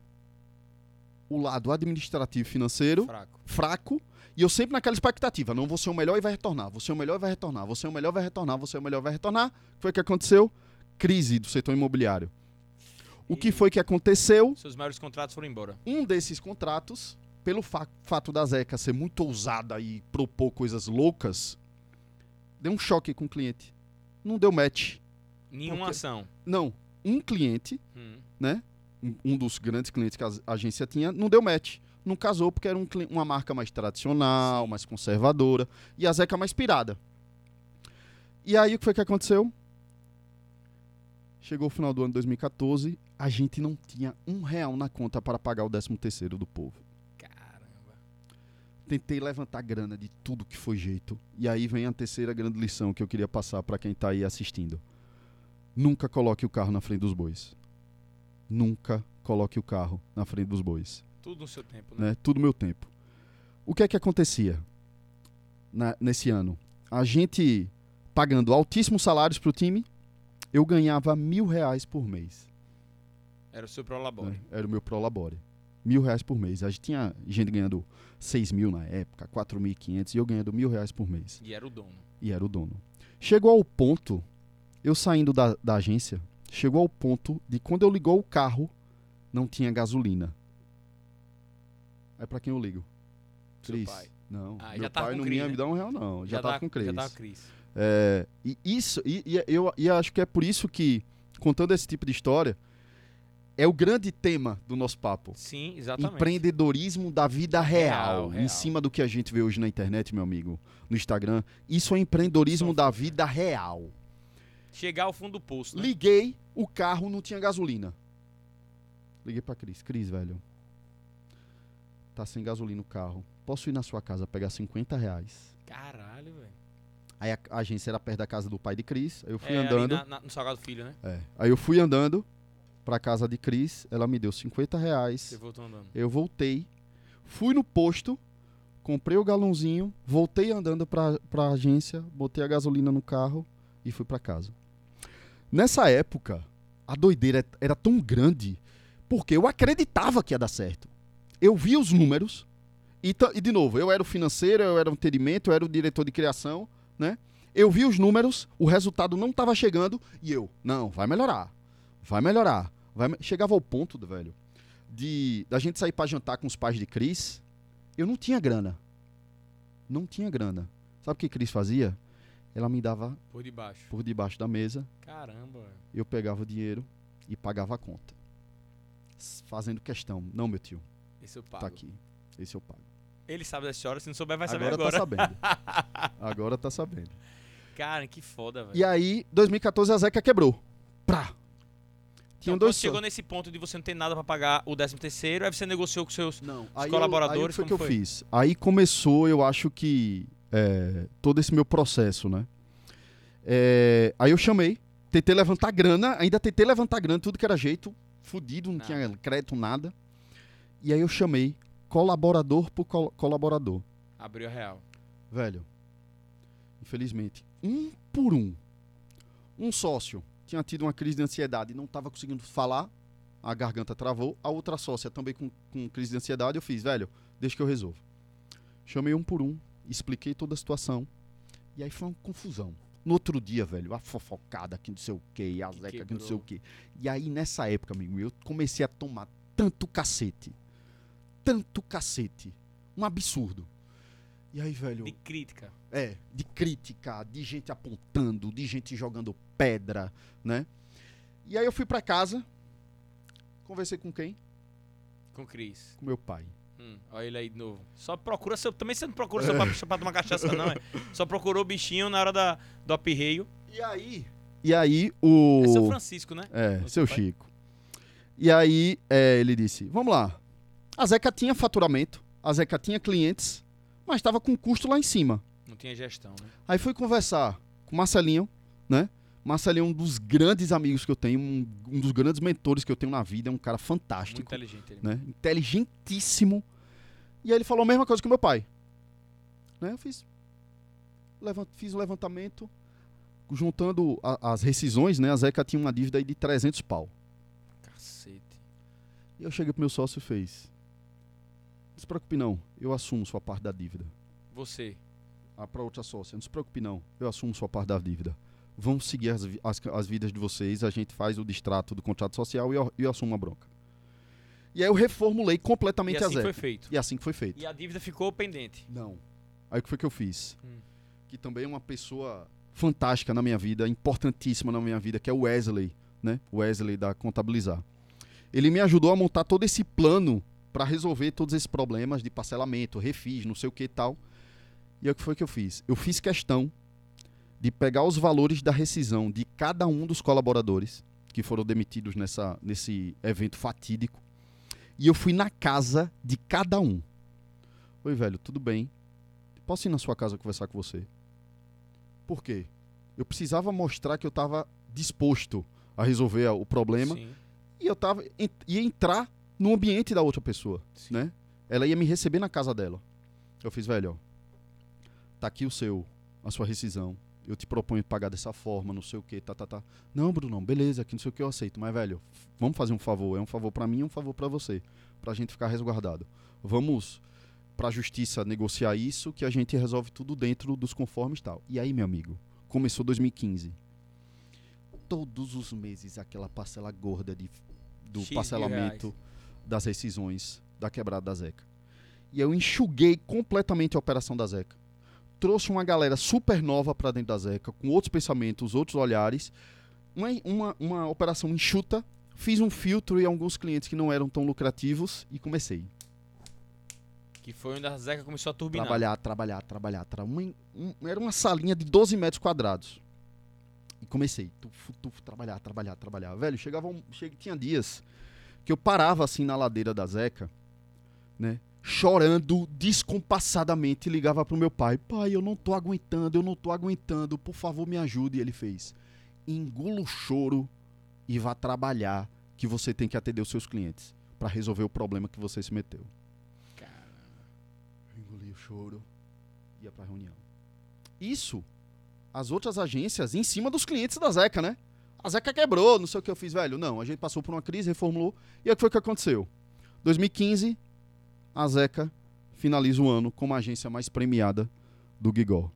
o lado administrativo e financeiro Fraco. fraco e eu sempre naquela expectativa, não vou ser o melhor e vai retornar, vou ser o melhor e vai retornar, vou ser o melhor e vai retornar, vou ser o melhor vai retornar. O que foi que aconteceu? Crise do setor imobiliário. O que E- foi que aconteceu? Seus maiores contratos foram embora. Um desses contratos, pelo fa- fato da Zeca ser muito ousada e propor coisas loucas, deu um choque com o cliente. Não deu match. Nenhuma Por quê? ação. Não, um cliente, Hum. né? um- dos grandes clientes que a agência tinha, não deu match. Não casou porque era um uma marca mais tradicional, Sim. mais conservadora. E a Zeca mais pirada. E aí o que foi que aconteceu? Chegou o final do ano de 2014, a gente não tinha um real na conta para pagar o 13 terceiro do povo. Caramba. Tentei levantar grana de tudo que foi jeito. E aí vem a terceira grande lição que eu queria passar para quem tá aí assistindo. Nunca coloque o carro na frente dos bois. Nunca coloque o carro na frente dos bois. Tudo no seu tempo, né? Né? Tudo meu tempo. O que é que acontecia na- nesse ano? A gente pagando altíssimos salários pro time, eu ganhava mil reais por mês. Era o seu prolabore. né? Era o meu Prolabore. Mil reais por mês. A gente tinha gente ganhando 6 mil na época, 4.500 e eu ganhando mil reais por mês. E era o dono. E era o dono. Chegou ao ponto, eu saindo da, da agência, chegou ao ponto de quando eu ligou o carro, não tinha gasolina. É pra quem eu ligo? Seu Cris. pai. Não, Ah, meu já tava pai não Cris, ia né? me dar um real, não. Já, tava com Cris. Já tava com Cris. É, e isso, e, e eu e acho que é por isso que, contando esse tipo de história, é o grande tema do nosso papo. Sim, exatamente. Empreendedorismo da vida real, Real, em real. cima do que a gente vê hoje na internet, meu amigo, no Instagram. Isso é empreendedorismo Só da vida real. Chegar ao fundo do poço, né? Liguei, o carro não tinha gasolina. Liguei pra Cris. Cris, velho. Tá sem gasolina o carro. Posso ir na sua casa pegar 50 reais? Caralho, velho. Aí a, a agência era perto da casa do pai de Cris. Aí eu fui É, andando. na- na- no Salgado Filho, né? É. Aí eu fui andando pra casa de Cris. Ela me deu 50 reais. Você voltou andando. Eu voltei, fui no posto, comprei o galãozinho, voltei andando pra, pra agência, botei a gasolina no carro e fui pra casa. Nessa época, a doideira era tão grande porque eu acreditava que ia dar certo. Eu vi os números e, e de novo, eu era o financeiro, eu era o atendimento, eu era o diretor de criação, né? Eu vi os números, o resultado não estava chegando e eu, não, vai melhorar. Vai melhorar. Vai Chegava ao ponto, velho, de da gente sair pra jantar com os pais de Cris, eu não tinha grana. Não tinha grana. Sabe o que Cris fazia? Ela me dava Por debaixo. por debaixo da mesa, Caramba, eu pegava o dinheiro e pagava a conta. Fazendo questão. Não, meu tio, Esse eu pago. tá aqui. Esse eu pago. Ele sabe dessa história, se não souber, vai saber agora, agora. tá sabendo. agora tá sabendo. Cara, que foda, velho. E aí, 2014 a Zeca quebrou. Pra. Tinham Então, dois chegou nesse ponto de você não ter nada pra pagar o 13 terceiro, aí você negociou com seus... Não, aí colaboradores, eu, aí foi que como eu foi? fiz. Aí começou, eu acho que é, todo esse meu processo, né? É, aí eu chamei, tentei levantar grana, ainda tentei levantar grana, tudo que era jeito, fudido, não Nada. tinha crédito, nada. E aí eu chamei colaborador por col- colaborador. Abriu a real. Velho, infelizmente, um por um, um sócio tinha tido uma crise de ansiedade e não estava conseguindo falar, a garganta travou. A outra sócia também com, com crise de ansiedade, eu fiz, velho, deixa que eu resolvo. Chamei um por um, expliquei toda a situação. E aí foi uma confusão. No outro dia, velho, a fofocada aqui não sei o quê, e a Que zeca aqui não sei o quê. E aí, nessa época, amigo, eu comecei a tomar tanto cacete. Tanto cacete. Um absurdo. E aí, velho. De crítica. É, de crítica, de gente apontando, de gente jogando pedra, né? E aí eu fui pra casa, conversei com quem? Com Cris. Com meu pai. Hum, olha ele aí de novo. Só procura seu. Também você não procura seu pra, pra tomar cachaça, não, é? Só procurou o bichinho na hora da, do apirreio. E aí? E aí o... É seu Francisco, né? É, Seu seu pai. Chico. E aí é, ele disse, vamos lá. A Zeca tinha faturamento, a Zeca tinha clientes, mas estava com custo lá em cima. Não tinha gestão, né? Aí fui conversar com o Marcelinho, né? Marcelinho é um dos grandes amigos que eu tenho, um, um dos grandes mentores que eu tenho na vida, é um cara Muito fantástico, inteligente ele. né? Inteligentíssimo. E aí ele falou a mesma coisa que o meu pai. Né? Eu fiz, levant, fiz o levantamento, juntando a- as rescisões, né? A Zeca tinha uma dívida aí de 300 pau. Cacete. E eu cheguei pro meu sócio e fez, não se preocupe não, eu assumo sua parte da dívida. Você. Ah, pra outra sócia, não se preocupe não, eu assumo sua parte da dívida. Vamos seguir as, as, as vidas de vocês, a gente faz o distrato do contrato social e eu, eu assumo a bronca. E aí eu reformulei E completamente a assim Zeca. foi feito. E assim que foi feito. E a dívida ficou pendente. Não. Aí o que foi que eu fiz? Hum. Que também é uma pessoa fantástica na minha vida, importantíssima na minha vida, que é o Wesley, né? Wesley da Contabilizar. Ele me ajudou a montar todo esse plano para resolver todos esses problemas de parcelamento, refis, não sei o que e tal. E aí o que foi que eu fiz? Eu fiz questão de pegar os valores da rescisão de cada um dos colaboradores que foram demitidos nessa, nesse evento fatídico. E eu fui na casa de cada um. Oi, velho, tudo bem? Posso ir na sua casa conversar com você? Por quê? Eu precisava mostrar que eu estava disposto a resolver o problema Sim, e eu tava ia entrar no ambiente da outra pessoa, sim. né? Ela ia me receber na casa dela. Eu fiz, velho, ó, tá aqui o seu, a sua rescisão. Eu te proponho pagar dessa forma, não sei o que, tá, tá, tá. Não, Bruno, beleza, aqui não sei o que eu aceito, mas velho, vamos fazer um favor, é um favor pra mim e um favor pra você, pra gente ficar resguardado. Vamos pra justiça negociar isso, que a gente resolve tudo dentro dos conformes e tal. E aí, meu amigo, começou 2015. Todos os meses aquela parcela gorda de, do X parcelamento das rescisões da quebrada da Zeca. E eu enxuguei completamente a operação da Zeca. Trouxe uma galera super nova pra dentro da Zeca, com outros pensamentos, outros olhares. Uma, uma, uma operação enxuta. Fiz um filtro em alguns clientes que não eram tão lucrativos e comecei. Que foi onde a Zeca começou a turbinar. Trabalhar, trabalhar, trabalhar. Tra... Uma, um- era uma salinha de 12 metros quadrados. E comecei. Tuf, tuf, trabalhar, trabalhar, trabalhar. Velho, chegava um, tinha dias que eu parava assim na ladeira da Zeca, né? Chorando descompassadamente, ligava pro meu pai: Pai, eu não tô aguentando, eu não tô aguentando, por favor me ajude. E ele fez: Engula o choro e vá trabalhar, que você tem que atender os seus clientes para resolver o problema que você se meteu. Engoli o choro, ia pra reunião. Isso, as outras agências em cima dos clientes da Zeca, né? A Zeca quebrou, não sei o que eu fiz, velho. Não, a gente passou por uma crise, reformulou. E o que foi que aconteceu? 2015, a Zeca finaliza o ano como a agência mais premiada do Gigol.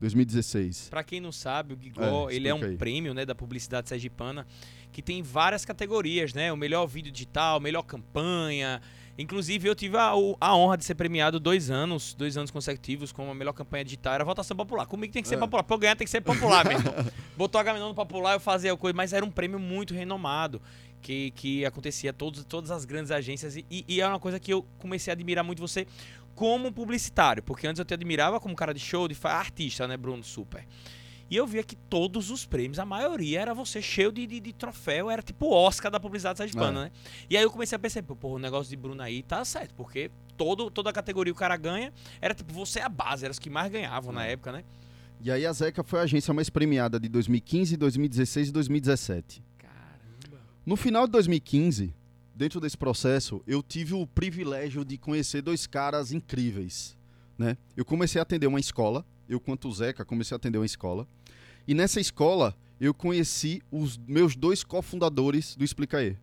2016. Pra quem não sabe, o Gigol, É, ele é um aí. prêmio, né, da publicidade sergipana, que tem várias categorias, né? O melhor vídeo digital, melhor campanha. Inclusive, eu tive a, a honra de ser premiado dois anos, dois anos consecutivos com a melhor campanha digital. Era votação popular. Comigo tem que ser É. popular. Pra eu ganhar tem que ser popular, meu irmão. Botou a Gaminão no popular, eu fazia a coisa, mas era um prêmio muito renomado. Que, que acontecia todos, todas as grandes agências e, e é uma coisa que eu comecei a admirar muito você como publicitário, porque antes eu te admirava como cara de show, de artista, né, Bruno? Super. E eu via que todos os prêmios, a maioria era você cheio de, de, de troféu, era tipo o Oscar da publicidade sergipana, É. né? E aí eu comecei a perceber, pô, o negócio de Bruno aí tá certo, porque todo, toda a categoria o cara ganha, era tipo, você é a base, era os que mais ganhavam na É. época, né? E aí a Zeca foi a agência mais premiada de 2015, 2016 e 2017. No final de 2015, dentro desse processo, eu tive o privilégio de conhecer dois caras incríveis, né? Eu comecei a atender uma escola, eu quanto o Zeca comecei a atender uma escola, e nessa escola eu conheci os meus dois cofundadores do Explica aí.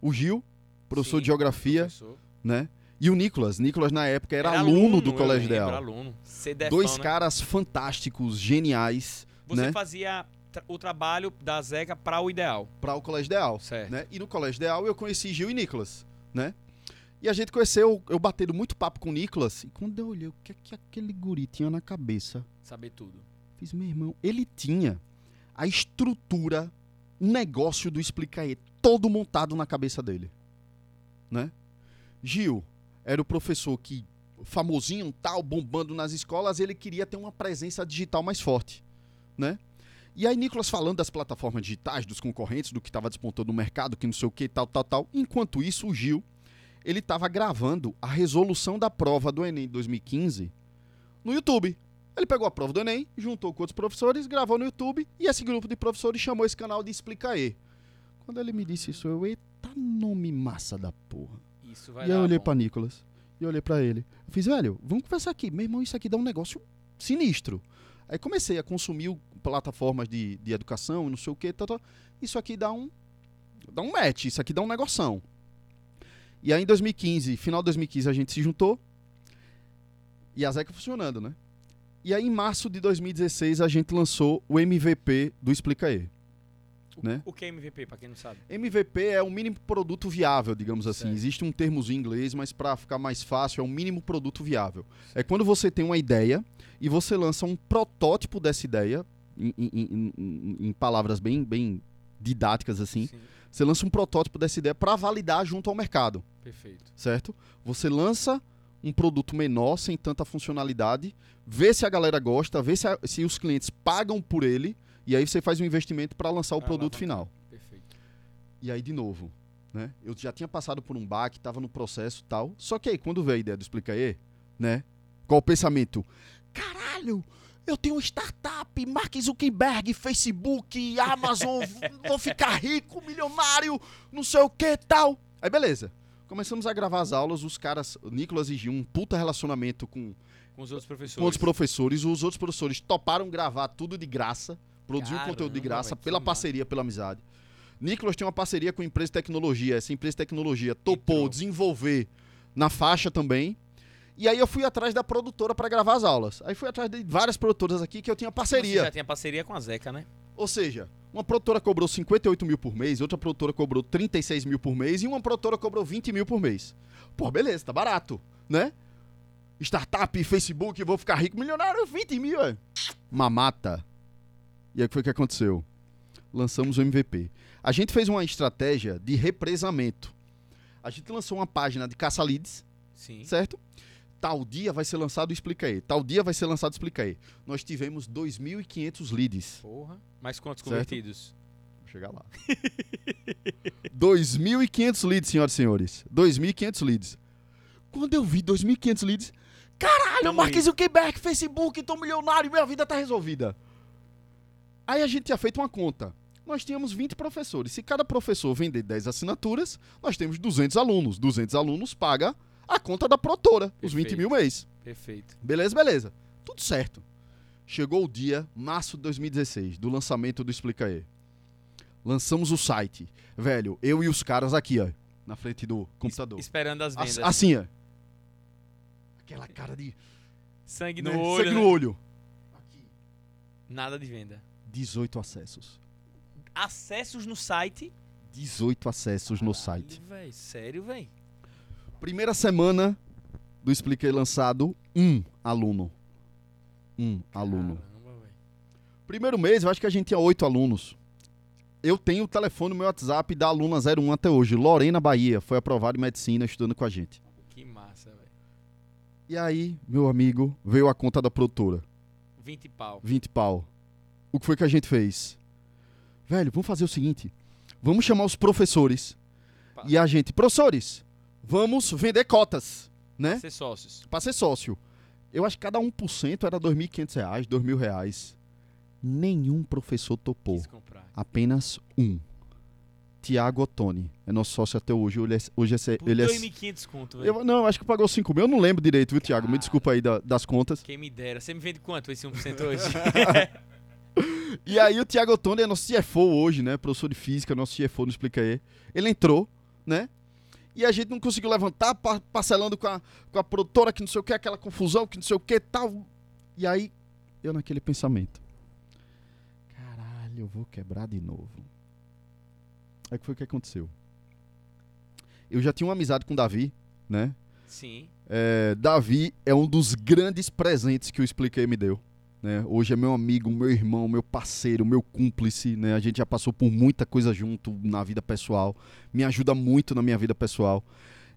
O Gil, professor Sim, de geografia, professor. né? E o Nicolas. Nicolas na época era, aluno, do eu Colégio lembro, Ideal. aluno. CDFão, Dois né? caras fantásticos, geniais, Você né? fazia tra- o trabalho da Zeca para o ideal. para o Colégio Ideal. Certo. né? E no Colégio Ideal eu conheci Gil e Nicolas, né? E a gente conheceu, eu batendo muito papo com o Nicolas, e quando eu olhei o que é que aquele guri tinha na cabeça, Saber tudo. fiz, meu irmão, ele tinha a estrutura, um negócio do Explica aí, todo montado na cabeça dele, né? Gil era o professor que, famosinho, tal, bombando nas escolas, ele queria ter uma presença digital mais forte, né? E aí Nicolas falando das plataformas digitais, dos concorrentes, do que estava despontando no mercado, que não sei o que, tal, tal, tal. Enquanto isso, o Gil, ele estava gravando a resolução da prova do Enem de 2015 no YouTube. Ele pegou a prova do Enem, juntou com outros professores, gravou no YouTube e esse grupo de professores chamou esse canal de Explica aí. Quando ele me disse isso, eu, eita nome massa da porra. Isso vai E eu olhei pra Nicolas. E olhei pra ele. Eu fiz, velho, vamos conversar aqui. Meu irmão, isso aqui dá um negócio sinistro. Aí comecei a consumir o- plataformas de, de educação e não sei o que. Isso aqui dá um. Dá um match, isso aqui dá um negoção. E aí em 2015, final de 2015, a gente se juntou. E a Zeca funcionando, né? E aí em março de 2016 a gente lançou o MVP do Explica aí. O, né? o que é MVP, pra quem não sabe? MVP é o mínimo produto viável, digamos assim. Certo. Existe um termo em inglês, mas para ficar mais fácil, é o mínimo produto viável. É quando você tem uma ideia e você lança um protótipo dessa ideia, em, em- em- em- em palavras bem, bem didáticas assim. Sim. Você lança um protótipo dessa ideia para validar junto ao mercado, Perfeito. certo? Você lança um produto menor, sem tanta funcionalidade, vê se a galera gosta, vê se, a- se os clientes pagam por ele, e aí você faz um investimento para lançar o Pra produto alavancar. final. Perfeito. E aí, de novo, né? Eu já tinha passado por um baque, tava no processo tal. Só que aí, quando veio a ideia do Explica aí, né? Qual o pensamento? Caralho, eu tenho startup, Mark Zuckerberg, Facebook, Amazon, vou ficar rico, milionário, não sei o que tal. Aí beleza. Começamos a gravar as aulas, os caras, o Nicolas e Gil, um puta relacionamento com, Com os outros professores. com outros professores. Os outros professores toparam gravar tudo de graça, produzir o conteúdo de graça, pela parceria, pela amizade. Nicolas tem uma parceria com a empresa de tecnologia. Essa empresa de tecnologia topou Entrou. desenvolver na faixa também. E aí eu fui atrás da produtora para gravar as aulas. Aí fui atrás de várias produtoras aqui que eu tinha Você parceria. já tinha parceria com a Zeca, né? Ou seja, uma produtora cobrou 58 mil por mês, outra produtora cobrou 36 mil por mês e uma produtora cobrou 20 mil por mês. Pô, beleza, tá barato, né? Startup, Facebook, vou ficar rico, milionário, 20 mil, é. Mamata. E aí o que foi aconteceu? Lançamos o MVP. A gente fez uma estratégia de represamento. A gente lançou uma página de caça-leads, Sim. certo? Tal dia vai ser lançado Explica aí. Tal dia vai ser lançado Explica aí. Nós tivemos 2.500 leads. Porra. Mas quantos Certo. convertidos? Vou chegar lá. 2.500 leads, senhoras e senhores. 2.500 leads. Quando eu vi 2.500 leads, caralho, Mark. Zuckerberg, Facebook, tô milionário, minha vida tá resolvida. Aí a gente tinha feito uma conta. Nós tínhamos 20 professores. Se cada professor vender 10 assinaturas, nós temos 200 alunos. 200 alunos paga a conta da produtora, os 20 mil mês. Perfeito. Beleza, beleza. Tudo certo. Chegou o dia, março de 2016, do lançamento do Explica aí. Lançamos o site. Velho, eu e os caras aqui, ó, na frente do computador. Esperando as As- vendas. Assim, ó. Aquela cara de Sangue no né, olho. sangue né? no olho. Aqui. Nada de venda. 18 acessos. Acessos no site. 18 acessos no site. Caralho, véi, Sério, velho? Primeira semana do Expliquei lançado, um aluno. Um aluno. Caramba. Primeiro mês, eu acho que a gente tinha oito alunos. Eu tenho o telefone no meu WhatsApp da aluna 01 até hoje. Lorena Bahia, foi aprovada em medicina estudando com a gente. Que massa, velho. E aí, meu amigo, veio a conta da produtora. 20 pau. 20 pau. O que foi que a gente fez? Velho, vamos fazer o seguinte. Vamos chamar os professores. Pá. E a gente, professores, vamos vender cotas, né? Ser sócios. Pra ser sócio. Eu acho que cada 1% era 2.500 reais, 2.000 reais. Nenhum professor topou. Apenas um. Tiago Ottoni. É nosso sócio até hoje. Hoje é, hoje é, Por ele é 2.500 conto, velho. eu, não, acho que pagou 5 mil. Eu não lembro direito, viu, Tiago? Me Cara. desculpa aí da- das contas. Quem me dera. Você me vende quanto esse 1% hoje? E aí o Tiago Ottoni é nosso CFO hoje, né? Professor de física, nosso CFO, não explica aí. Ele entrou, né? E a gente não conseguiu levantar, pa- parcelando com a, com a produtora, que não sei o que, aquela confusão, que não sei o que tal. E aí, eu naquele pensamento. Caralho, eu vou quebrar de novo. Aí que foi o que aconteceu. Eu já tinha uma amizade com o Davi, né? Sim. É, Davi é um dos grandes presentes que o Expliquei me deu. Né? Hoje é meu amigo, meu irmão, meu parceiro, meu cúmplice. Né? A gente já passou por muita coisa junto na vida pessoal. Me ajuda muito na minha vida pessoal.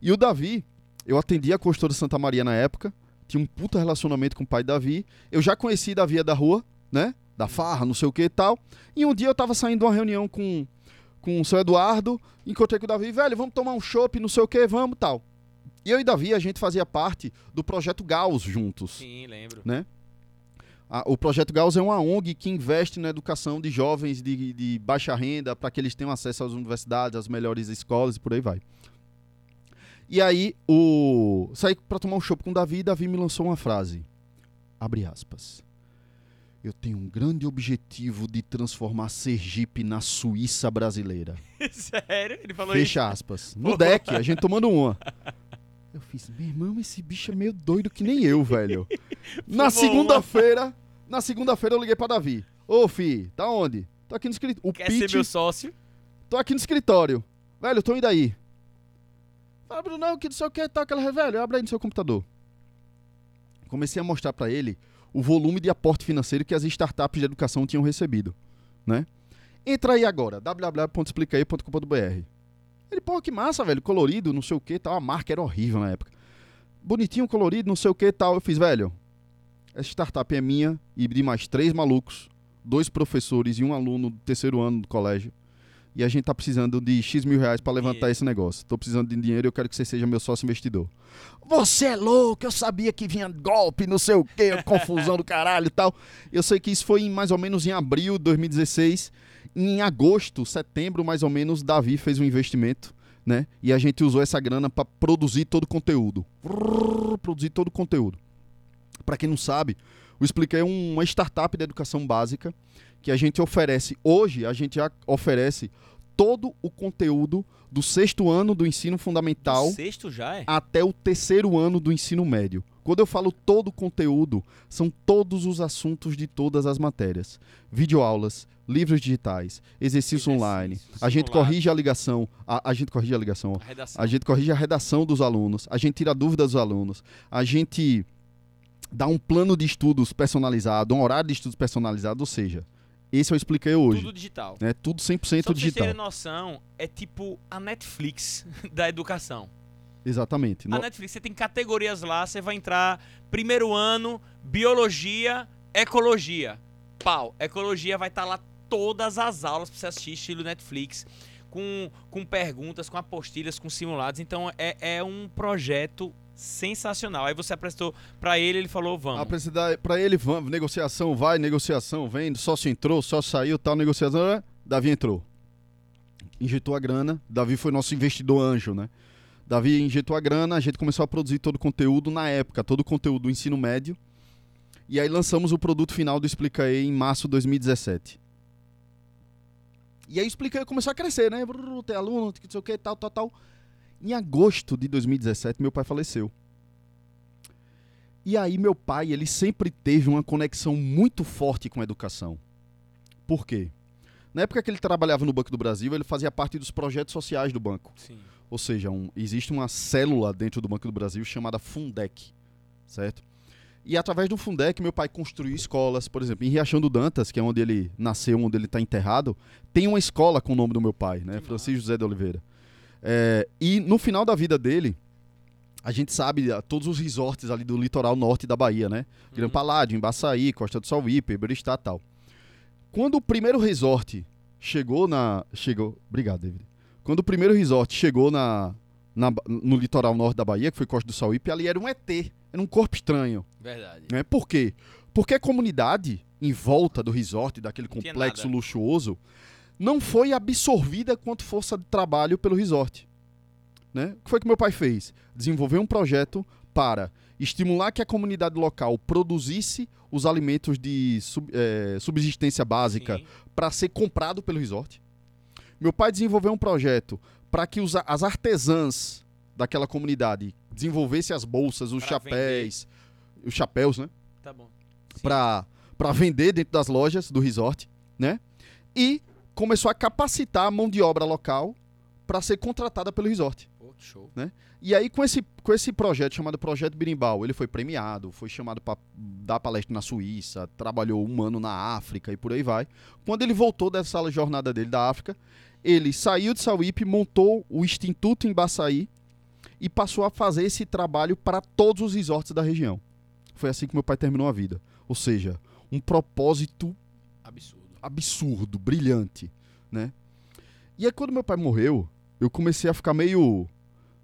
E o Davi, eu atendi a costura Santa Maria na época. Tinha um puta relacionamento com o pai Davi. Eu já conheci Davi da rua, né? Da farra, não sei o que e tal. E um dia eu tava saindo de uma reunião com, com o seu Eduardo. Encontrei com o Davi, velho, vamos tomar um chopp, não sei o que, vamos tal. E eu e Davi, a gente fazia parte do projeto Gauss juntos. Sim, lembro. A- o projeto Gauss é uma ONG que investe na educação de jovens de, de baixa renda para que eles tenham acesso às universidades, às melhores escolas e por aí vai. E aí, o saí para tomar um chopp com o Davi e Davi me lançou uma frase. Abre aspas. Eu tenho um grande objetivo de transformar Sergipe na Suíça brasileira. Sério? Ele falou isso? Fecha aspas. No deck, a gente tomando uma. Eu fiz, meu irmão, esse bicho é meio doido que nem eu, velho. Na segunda-feira, na segunda-feira eu liguei pra Davi. Ô, fi, tá onde? Tô aqui no escritório. O Quer ser meu sócio? tô aqui no escritório. Velho, tô indo aí. Fala, Bruno, que não sei o que, tá aquela velho, abre aí no seu computador. Comecei a mostrar pra ele o volume de aporte financeiro que as startups de educação tinham recebido, né? Entra aí agora, www.explicaí.com.br. Ele, pô, que massa, velho, colorido, não sei o que, tal. A marca era horrível na época. Bonitinho, colorido, não sei o que, tal. Eu fiz, velho, essa startup é minha e de mais três malucos, dois professores e um aluno do terceiro ano do colégio. e a gente tá precisando de X mil reais para levantar E- esse negócio. Tô precisando de dinheiro e eu quero que você seja meu sócio investidor. Você é louco, eu sabia que vinha golpe, não sei o quê, confusão do caralho e tal. Eu sei que isso foi em, mais ou menos em abril de 2016. Em agosto, setembro, mais ou menos, Davi fez um investimento, né? E a gente usou essa grana para produzir todo o conteúdo. Vrrr, Produzir todo o conteúdo. Para quem não sabe, o Expliquei é uma startup de educação básica que a gente oferece. Hoje, a gente já oferece todo o conteúdo do sexto ano do ensino fundamental sexto já é? até o terceiro ano do ensino médio. Quando eu falo todo o conteúdo, são todos os assuntos de todas as matérias. Videoaulas, livros digitais, exercício online. A gente corrige a ligação, a, a gente corrige a ligação. A. A gente corrige a redação dos alunos, a gente tira dúvidas dos alunos, a gente dá um plano de estudos personalizado, um horário de estudos personalizado, ou seja, esse eu expliquei hoje. Tudo digital. né? Tudo 100% Só pra vocês digital. terem noção, é tipo a Netflix da educação. Exatamente. A No- Netflix, você tem categorias lá, você vai entrar primeiro ano, biologia, ecologia. Pau, ecologia vai estar lá todas as aulas pra você assistir estilo Netflix, com, com perguntas, com apostilhas, com simulados. Então é, é um projeto sensacional. Aí você apresentou pra ele, ele falou, vamos. Apresentar para ele, vamos, negociação vai, negociação vem, sócio entrou, sócio saiu, tal, negociação, ah, Davi entrou. Injetou a grana, Davi foi nosso investidor anjo, né? Davi injetou a grana, a gente começou a produzir todo o conteúdo na época, todo o conteúdo do ensino médio. E aí lançamos o produto final do Explica aí em março de 2017. E aí Explica começou a crescer, né? Ter aluno, não sei o que, tal, tal, tal. Em agosto de 2017, meu pai faleceu. E aí meu pai, ele sempre teve uma conexão muito forte com a educação. Por quê? Na época que ele trabalhava no Banco do Brasil, ele fazia parte dos projetos sociais do banco. Sim. Ou seja, um- existe uma célula dentro do Banco do Brasil chamada Fundec, certo? E através do Fundec, meu pai construiu escolas, por exemplo, em Riachão do Dantas, que é onde ele nasceu, onde ele está enterrado, tem uma escola com o nome do meu pai, né? Que Francisco José de Oliveira. É, e no final da vida dele, a gente sabe ah, todos os resorts ali do litoral norte da Bahia, né? Gran Uhum. Paládio, Embaçaí, Costa do Sauípe, Iberistá e tal. Quando o primeiro resort chegou na. Chegou. Obrigado, David. Quando o primeiro resort chegou na, na- no litoral norte da Bahia, que foi Costa do Sauípe, ali era um ET, era um corpo estranho. Verdade. Né? Por quê? Porque a comunidade em volta do resort, daquele complexo luxuoso, não foi absorvida quanto força de trabalho pelo resort. Né? O que foi que meu pai fez? Desenvolveu um projeto para estimular que a comunidade local produzisse os alimentos de sub- eh, subsistência básica para ser comprado pelo resort. Meu pai desenvolveu um projeto para que os as artesãs daquela comunidade desenvolvessem as bolsas, os Pra chapéus, os chapéus, né? Tá bom. Para vender dentro das lojas do resort, né? E começou a capacitar a mão de obra local para ser contratada pelo resort. Que show. E aí, com esse, com esse projeto chamado Projeto Birimbau, ele foi premiado, foi chamado para dar palestra na Suíça, trabalhou um ano na África e por aí vai. Quando ele voltou dessa jornada dele da África, ele saiu de Sauípe, montou o Instituto em Baçaí e passou a fazer esse trabalho para todos os resorts da região. Foi assim que meu pai terminou a vida. Ou seja, um propósito Absurdo. brilhante, né? E aí quando meu pai morreu, eu comecei a ficar meio,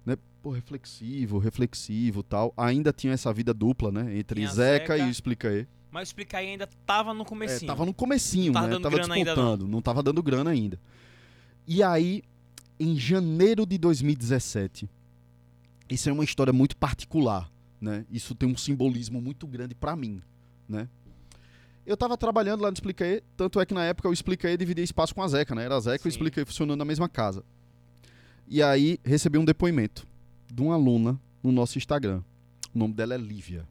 né, pô, reflexivo, reflexivo, tal. Ainda tinha essa vida dupla, né, entre Zeca, Zeca. e Explica aí. Mas o Explicar aí ainda tava no É, comecinho. tava no comecinho, Não tava né? dando Tava grana ainda, despontando, não tava dando grana ainda. E aí, em janeiro de 2017, isso é uma história muito particular, né? Isso tem um simbolismo muito grande pra mim, né? Eu tava trabalhando lá no Explicaê, tanto é que na época o Explicaê dividia espaço com a Zeca, né? Era a Zeca e o Sim. Explicaê funcionando na mesma casa. E aí, recebi um depoimento de uma aluna no nosso Instagram. O nome dela é Lívia.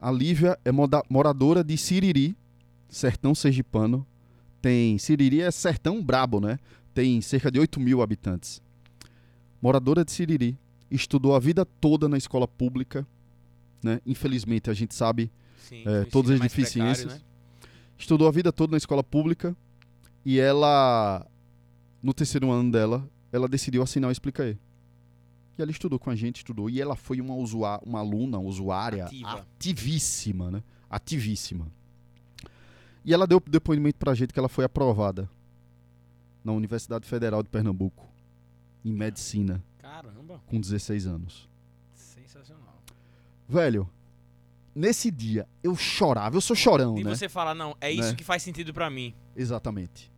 A Lívia é moradora de Siriri, sertão sergipano. Tem. Siriri é sertão brabo, né? Tem cerca de 8 mil habitantes. Moradora de Siriri. Estudou a vida toda na escola pública. Né? Infelizmente, a gente sabe. Sim, É, todas ensino as é mais precário, deficiências. né? Estudou a vida toda na escola pública. E ela. No terceiro ano dela, ela decidiu assinar o Explica aí. E ela estudou com a gente, estudou. E ela foi uma, usua uma aluna, usuária Ativa. ativíssima, né? Ativíssima. E ela deu depoimento pra gente que ela foi aprovada na Universidade Federal de Pernambuco, em medicina, Caramba, com 16 anos. sensacional. Velho, nesse dia eu chorava, eu sou chorão, E né? você fala, não, é isso Né? que faz sentido pra mim. Exatamente.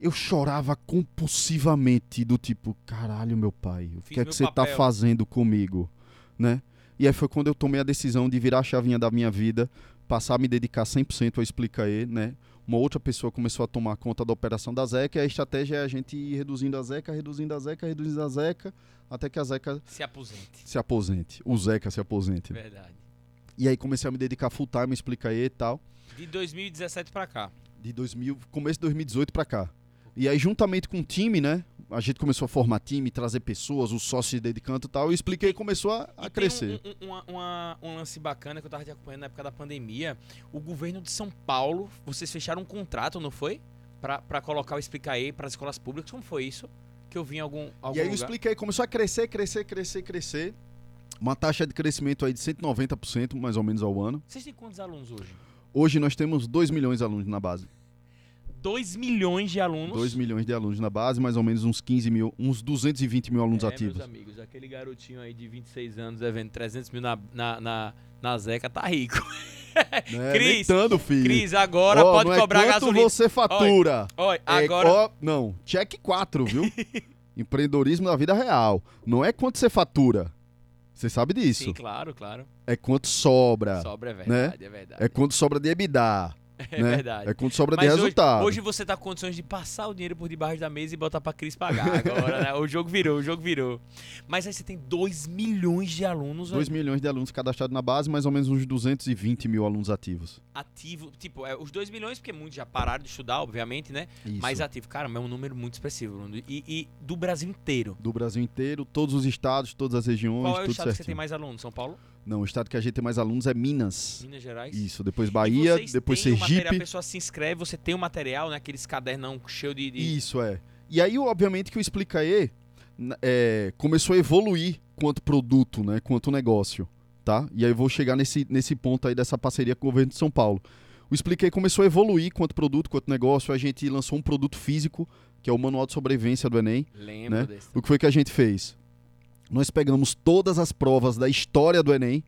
Eu chorava compulsivamente, do tipo, caralho, meu pai, o Fiz que é que você tá papel." fazendo comigo, né? E aí foi quando eu tomei a decisão de virar a chavinha da minha vida, passar a me dedicar 100% a explicar ele, né? Uma outra pessoa começou a tomar conta da operação da Zeca e a estratégia é a gente ir reduzindo a Zeca, reduzindo a Zeca, reduzindo a Zeca, até que a Zeca Se aposente. se aposente, o Zeca se aposente. Verdade. E aí comecei a me dedicar full time a explicar e tal. De 2017 pra cá. de 2000, começo de 2018 pra cá. E aí, juntamente com o time, né? A gente começou a formar time, trazer pessoas, os sócios se dedicando e tal. Eu expliquei e começou a, a E crescer. Um, um, uma- um lance bacana que eu tava te acompanhando na época da pandemia. O governo de São Paulo, vocês fecharam um contrato, não foi? Pra, pra colocar o Explicae para as escolas públicas. Como foi isso? Que eu vi em algum, algum E aí eu lugar. expliquei, começou a crescer, crescer, crescer, crescer. Uma taxa de crescimento aí de 190%, mais ou menos ao ano. Vocês têm quantos alunos hoje? Hoje nós temos 2 milhões de alunos na base. 2 milhões de alunos. 2 milhões de alunos na base, mais ou menos uns 15 mil, uns 220 mil alunos é, ativos. meus amigos, aquele garotinho aí de 26 anos devendo 300 mil na, na, na, na Zeca tá rico. Né? Cris, filho. Cris, agora Ó, pode não cobrar é quanto gasolina. você fatura. Olha, É, agora... ó, não, cheque 4, viu? Empreendedorismo na vida real. Não é quanto você fatura. Você sabe disso. Sim, claro, claro. É quanto sobra. Sobra, é verdade, é verdade. É quanto sobra de EBITDA. É né? verdade. É quanto sobra Mas de hoje, resultado. hoje você tá com condições de passar o dinheiro por debaixo da mesa e botar pra Cris pagar agora, né? O jogo virou, o jogo virou. Mas aí você tem 2 milhões de alunos 2 velho, milhões de alunos cadastrados na base, mais ou menos uns 220 mil alunos ativos. ativos. Tipo, é, os 2 milhões, porque muitos já pararam de estudar, obviamente, né? Isso. Mas ativo, cara, é um número muito expressivo. Bruno. E, e do Brasil inteiro. Do Brasil inteiro, todos os estados, todas as regiões, Qual é o estado que você certinho. tem mais alunos? São Paulo? Não, o estado que a gente tem mais alunos é Minas. Minas Gerais? Isso, depois Bahia, depois o material, a Sergipe. pessoa se inscreve, você tem o material, né? Aqueles cadernão cheio de... de- Isso, é. E aí, obviamente, que o Explicae n- é, começou a evoluir quanto produto, né? Quanto negócio, tá? E aí eu vou chegar nesse, nesse ponto aí dessa parceria com o governo de São Paulo. O Explicae começou a evoluir quanto produto, quanto negócio. A gente lançou um produto físico, que é o Manual de Sobrevivência do Enem. Lembro né? desse. O que foi que a gente fez? Nós pegamos todas as provas da história do Enem,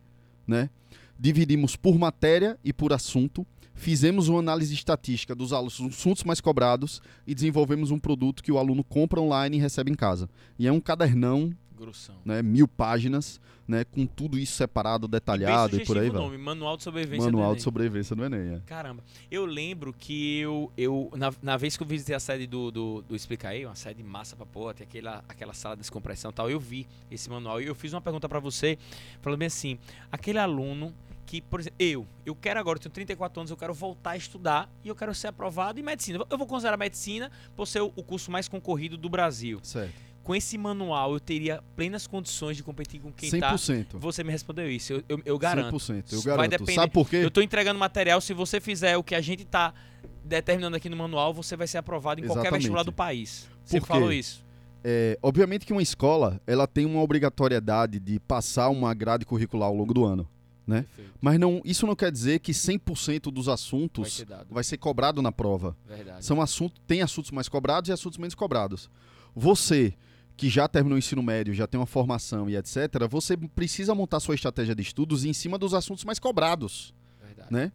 né? Dividimos por matéria e por assunto, fizemos uma análise estatística dos assuntos mais cobrados e desenvolvemos um produto que o aluno compra online e recebe em casa. E é um cadernão, Grossão. né, mil páginas, né, com tudo isso separado, detalhado Bem e por aí vai. nome, Manual de Sobrevivência do Manual Enem. de sobrevivência do Enem. É. Caramba, eu lembro que eu, eu na, na vez que eu visitei a sede do, do, do Explicaí, uma sede massa pra porra, tem aquela, aquela sala de descompressão e tal, eu vi esse manual e eu fiz uma pergunta pra você, falando bem assim, aquele aluno que, por exemplo, eu, eu quero agora, eu tenho 34 anos, eu quero voltar a estudar e eu quero ser aprovado em medicina. Eu vou considerar medicina por ser o, o curso mais concorrido do Brasil. Certo. Com esse manual, eu teria plenas condições de competir com quem tá. 100%. Você me respondeu isso, eu, eu, eu garanto. 100%. Eu Vai garanto. depender- Sabe por quê? Eu tô entregando material, se você fizer o que a gente tá determinando aqui no manual, você vai ser aprovado em qualquer Exatamente. vestibular do país. Você Por falou isso. É, obviamente que uma escola ela tem uma obrigatoriedade de passar uma grade curricular ao longo do ano. Né? Mas não, isso não quer dizer que 100% dos Vai assuntos ser dado. vai ser cobrado na prova. Verdade. São assuntos, tem assuntos mais cobrados e assuntos menos cobrados. Você que já terminou o ensino médio, já tem uma formação e etc, você precisa montar sua estratégia de estudos em cima dos assuntos mais cobrados, Verdade. né?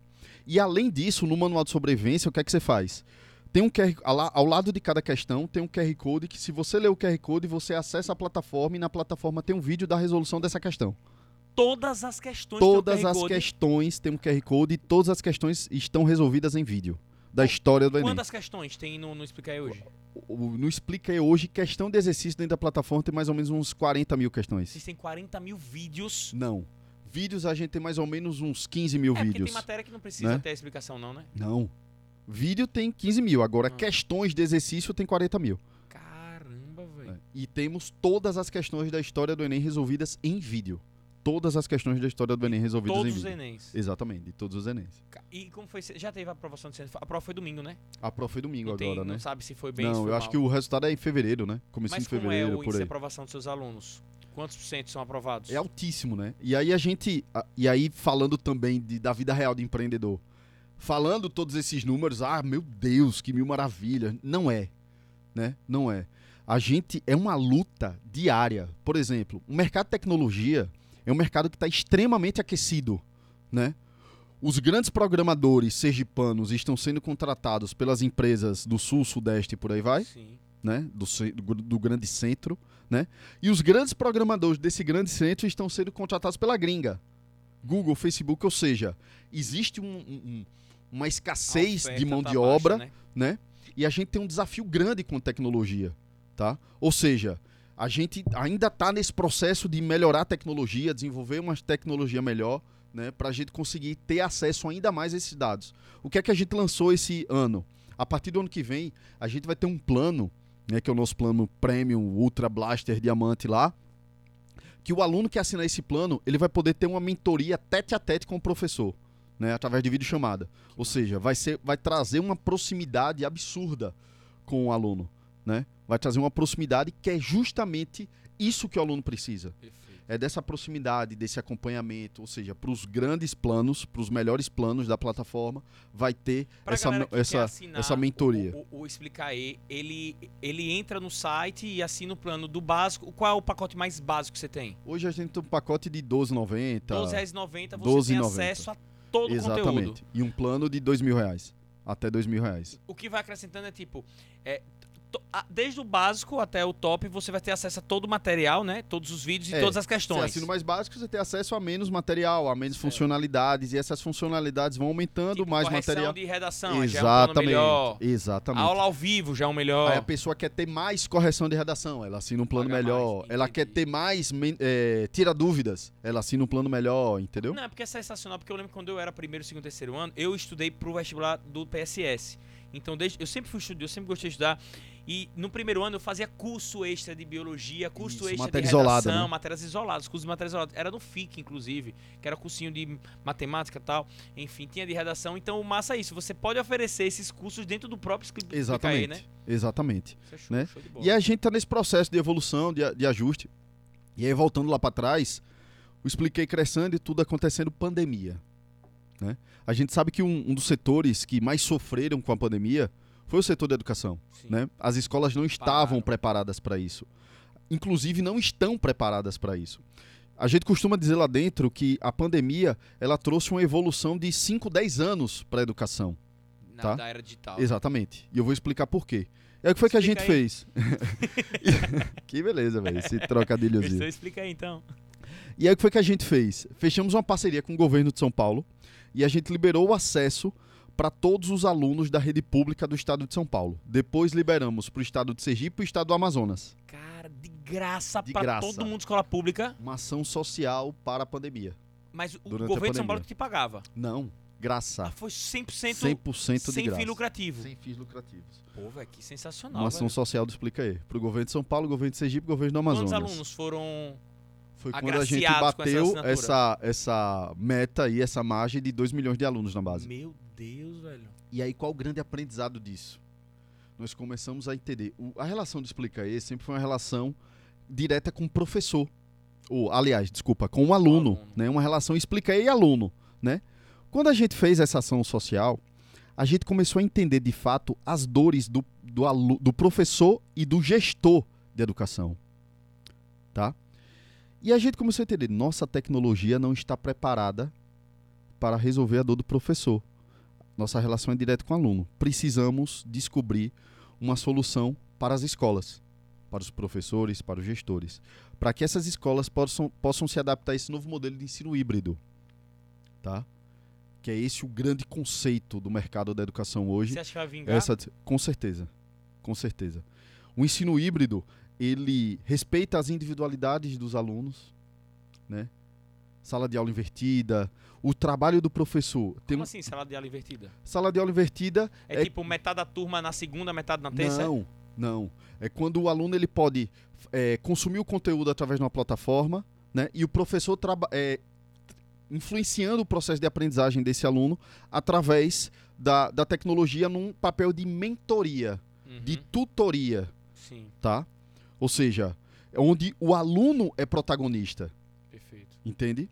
E além disso, no manual de sobrevivência, o que é que você faz? Tem um QR, ao la- ao lado de cada questão tem um QR Code que se você ler o QR Code, você acessa a plataforma e na plataforma tem um vídeo da resolução dessa questão. Todas as questões Todas as Code. questões têm um QR Code e todas as questões estão resolvidas em vídeo. Da história do Enem. Quantas questões tem no, no Explica aí hoje? No Explica aí hoje, questão de exercício dentro da plataforma tem mais ou menos uns 40 mil questões. Vocês têm 40 mil vídeos. Não. Vídeos a gente tem mais ou menos uns 15 mil é, vídeos. tem matéria que não precisa né? ter explicação não, né? Não. Vídeo tem 15 mil. Agora, Ah. questões de exercício tem 40 mil. Caramba, velho. E temos todas as questões da história do Enem resolvidas em vídeo. Todas as questões da história do Enem resolvidas Todos em os vídeo. Exames. Exatamente, de todos os Enems. E como foi? Já teve a aprovação de ciência? A prova foi domingo, né? A prova foi domingo Não, tem- agora, né? não sabe se foi bem Não, eu acho mal. que o resultado é em fevereiro, né? Comecinho de é fevereiro, o por índice de aí. aprovação dos seus alunos? Quantos por cento são aprovados? É altíssimo, né? E aí a gente. E aí, falando também de- da vida real de empreendedor. Falando todos esses números, ah, meu Deus, que mil maravilhas. Não é. né? Não é. A gente é uma luta diária. Por exemplo, o mercado de tecnologia é um mercado que está extremamente aquecido, né? Os grandes programadores sergipanos estão sendo contratados pelas empresas do sul, sudeste e por aí vai, Sim. né? Do, do, do grande centro, né? E os grandes programadores desse grande centro estão sendo contratados pela gringa. Google, Facebook, ou seja, existe um- um- um- uma escassez de mão tá de baixa, obra né? né? E a gente tem um desafio grande com tecnologia, tá? Ou seja, a gente ainda está nesse processo de melhorar a tecnologia, desenvolver uma tecnologia melhor, né? Para a gente conseguir ter acesso ainda mais a esses dados. O que é que a gente lançou esse ano? A partir do ano que vem, a gente vai ter um plano, né? Que é o nosso plano Premium Ultra Blaster Diamante lá, que o aluno que assinar esse plano, ele vai poder ter uma mentoria tete a tete com o professor, né? Através de videochamada. Ou seja, vai, ser, vai trazer uma proximidade absurda com o aluno, né? Vai trazer uma proximidade que é justamente isso que o aluno precisa. Perfeito. É dessa proximidade, desse acompanhamento, ou seja, para os grandes planos, para os melhores planos da plataforma, vai ter Pra essa, essa, essa mentoria. O, o, o Explicar ele, ele entra no site e assina o plano do básico. Qual é o pacote mais básico que você tem? Hoje a gente tem um pacote de 12,90. R$ 12,90 você tem 12,90. acesso a todo o conteúdo. Exatamente. E um plano de dois mil reais. Até dois mil reais. O que vai acrescentando é tipo. é, desde o básico até o top, você vai ter acesso a todo o material, né? Todos os vídeos e É, todas as Você questões. assina o mais básico, você tem acesso a menos material, a menos Certo. funcionalidades, e essas funcionalidades vão aumentando, Tipo, mais correção material. de redação, já é um Exatamente. melhor. Exatamente. Aula ao vivo já é um melhor. Aí a pessoa quer ter mais correção de redação, ela assina um plano Paga melhor. mais, ela quer ter mais, é, tira dúvidas, ela assina um plano melhor, entendeu? Não, é porque é sensacional, porque eu lembro quando eu era primeiro, segundo, terceiro ano, eu estudei pro vestibular do PSS. Então, desde, eu sempre fui estudioso, eu sempre gostei de estudar. E no primeiro ano eu fazia curso extra de biologia, curso Isso, extra matéria de isolada, redação, né? matérias isoladas, curso de matérias isoladas. Era no FIC, inclusive, que era cursinho de matemática e tal. Enfim, tinha de redação. Então, massa é isso. Você pode oferecer esses cursos dentro do próprio Exatamente. né? Exatamente. É show, Né? show. E a gente tá nesse processo de evolução, de, de ajuste. E aí, voltando lá para trás, eu expliquei crescendo e tudo acontecendo pandemia. Né? A gente sabe que um, um dos setores que mais sofreram com a pandemia foi o setor da educação. Sim. Né? As escolas não estavam Pararam. preparadas para isso. Inclusive, não estão preparadas para isso. A gente costuma dizer lá dentro que a pandemia ela trouxe uma evolução de 5, 10 anos para a educação. Na, tá. Da era digital. Exatamente. E eu vou explicar por quê. É o que foi que a gente Explica aí. fez. que beleza, velho. Esse trocadilhozinho. Explica aí, então. E aí o que foi que a gente fez? Fechamos uma parceria com o governo de São Paulo e a gente liberou o acesso para todos os alunos da rede pública do estado de São Paulo. Depois liberamos para o estado de Sergipe e para o estado do Amazonas. Cara, de graça graça. todo mundo escola pública. Uma ação social para a pandemia. Mas o governo de São. Paulo que te pagava. Não, graça. Ah, foi 100%, 100% de sem graça. fim lucrativo. Sem fins lucrativos. Pô, velho, que sensacional. Uma ação velho. social do Explica aí. Para o governo de São Paulo, governo de Sergipe governo do Amazonas. Quantos alunos foram. Foi quando a gente essa bateu assinatura? essa, essa meta aí, essa margem de 2 milhões de alunos na base. Meu Deus, velho. E aí, qual o grande aprendizado disso? Nós começamos a entender. O- a relação do Explica aí sempre foi uma relação direta com o professor. Ou, aliás, desculpa, com o aluno. aluno. Né? Uma relação Explica aí e aluno. Né? Quando a gente fez essa ação social, a gente começou a entender de fato as dores do, do, alu- do professor e do gestor de educação. Tá? E a gente começou a entender, nossa tecnologia não está preparada para resolver a dor do professor. Nossa relação é direta com o aluno. Precisamos descobrir uma solução para as escolas, para os professores, para os gestores, para que essas escolas possam, possam se adaptar a esse novo modelo de ensino híbrido, tá? Que é esse o grande conceito do mercado da educação hoje. Você acha que vai vingar? Essa, com certeza, com certeza. O ensino híbrido ele respeita as individualidades dos alunos, né? Sala de aula invertida, o trabalho do professor. Tem Como assim, sala de aula invertida? Sala de aula invertida É, É- tipo metade da turma na segunda, metade na terça? Não, não. É quando o aluno ele pode é, consumir o conteúdo através de uma plataforma, né? E o professor traba é, influenciando o processo de aprendizagem desse aluno através da, da tecnologia num papel de mentoria, Uhum, de tutoria, Sim, tá? Ou seja, é onde o aluno é protagonista, perfeito. entende?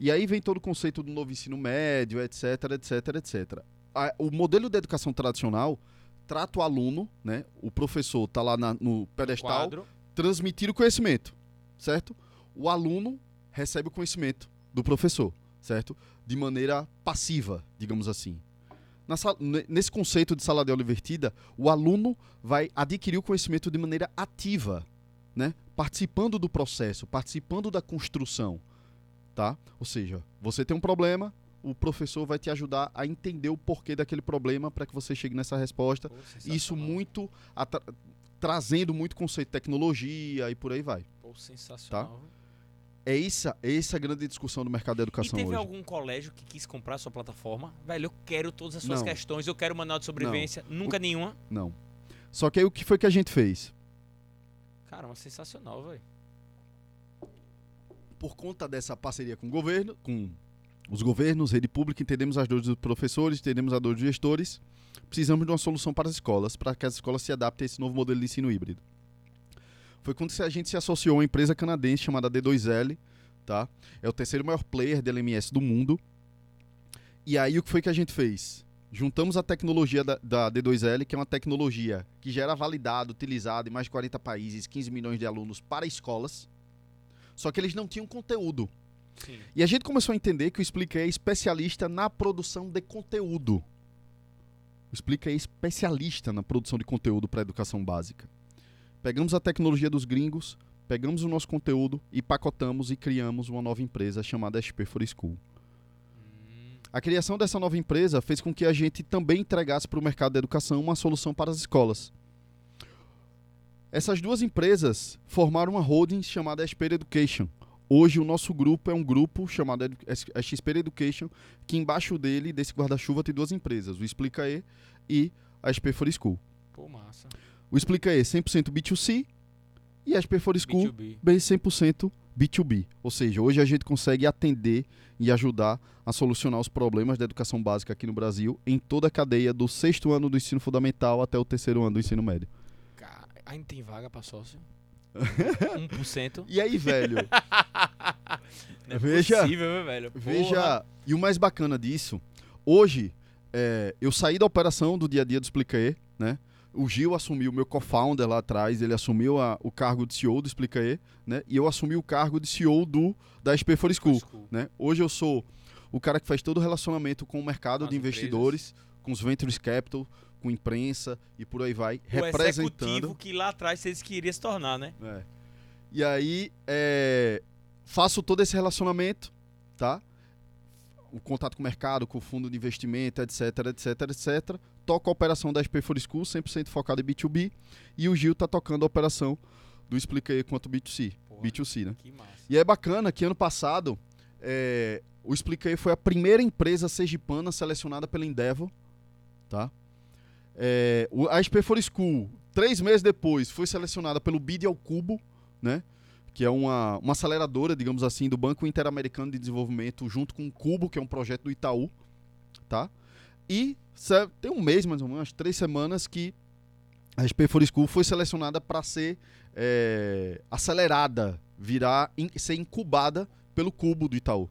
E aí vem todo o conceito do novo ensino médio, etc, etc, etc. A- o modelo de educação tradicional trata o aluno, né? O professor tá lá na- no pedestal, Quadro. transmitir o conhecimento, certo? O aluno recebe o conhecimento do professor, certo? De maneira passiva, digamos assim. Sala- ne- nesse conceito de sala de aula invertida, o aluno vai adquirir o conhecimento de maneira ativa, né? Participando do processo, participando da construção, tá? Ou seja, você tem um problema, o professor vai te ajudar a entender o porquê daquele problema para que você chegue nessa resposta Pô, isso muito atra- trazendo muito conceito de tecnologia e por aí vai. Pô, sensacional. É essa, é essa a grande discussão do mercado da E educação teve hoje. algum colégio que quis comprar a sua plataforma? Velho, eu quero todas as suas Não. questões, eu quero manual de sobrevivência. Nunca nenhuma. Não. Só que aí o que foi que a gente fez? Caramba, sensacional, velho. Por conta dessa parceria com o governo, com os governos, rede pública, entendemos as dores dos professores, entendemos a dor dos gestores, precisamos de uma solução para as escolas, para que as escolas se adaptem a esse novo modelo de ensino híbrido. Foi quando a gente se associou a uma empresa canadense chamada D2L, tá? É o terceiro maior player de LMS do mundo. E aí o que foi que a gente fez? Juntamos a tecnologia da, da D2L, que é uma tecnologia que já era validada, utilizada em mais de 40 países, 15 milhões de alunos para escolas. Só que eles não tinham conteúdo. Sim. E a gente começou a entender que o Explica é especialista na produção de conteúdo. O Explica é especialista na produção de conteúdo para a educação básica. Pegamos a tecnologia dos gringos, pegamos o nosso conteúdo e pacotamos e criamos uma nova empresa chamada SP for School. Hum, A criação dessa nova empresa fez com que a gente também entregasse para o mercado da educação uma solução para as escolas. Essas duas empresas formaram uma holding chamada Xper Education. Hoje o nosso grupo é um grupo chamado Edu- Xper Education, que embaixo dele, desse guarda-chuva, tem duas empresas, o Explica E e a Xper for School. pô, massa. O Explica E 100% B2C e a Xper for School B2B. bem 100% B2B. Ou seja, hoje a gente consegue atender e ajudar a solucionar os problemas da educação básica aqui no Brasil em toda a cadeia do sexto ano do ensino fundamental até o terceiro ano do ensino médio. Ainda tem vaga pra sócio? 1%? E aí, velho, Não é Veja- possível, velho. Porra. veja. E o mais bacana disso, hoje, é, eu saí da operação do dia a dia do Explicae, né? O Gil assumiu, meu co-founder lá atrás, ele assumiu a- o cargo de CEO do Explicae, né? E eu assumi o cargo de CEO do, da SP for School. School. né? Hoje eu sou o cara que faz todo o relacionamento com o mercado de investidores, com os ventures capital, com imprensa e por aí vai, O representando. executivo que lá atrás vocês queriam se tornar, né? É. E aí é, faço todo esse relacionamento, tá? O contato com o mercado, com o fundo de investimento, etc, etc, etc. Toco a operação da SP for School, 100% focado em B2B. E o Gil tá tocando a operação do Explica aí quanto B2C. Porra, B2C, né? Que massa. E é bacana que ano passado é, o Expliquei foi a primeira empresa sergipana selecionada pela Endeavor, tá? É, a SP for School, três meses depois, foi selecionada pelo Bid ao Cubo, né? Que é uma, uma aceleradora, digamos assim, do Banco Interamericano de Desenvolvimento, junto com o Cubo, que é um projeto do Itaú, tá? E tem um mês, mais ou menos, três semanas, que a SP for School foi selecionada para ser é, acelerada, virar, in- ser incubada pelo Cubo do Itaú,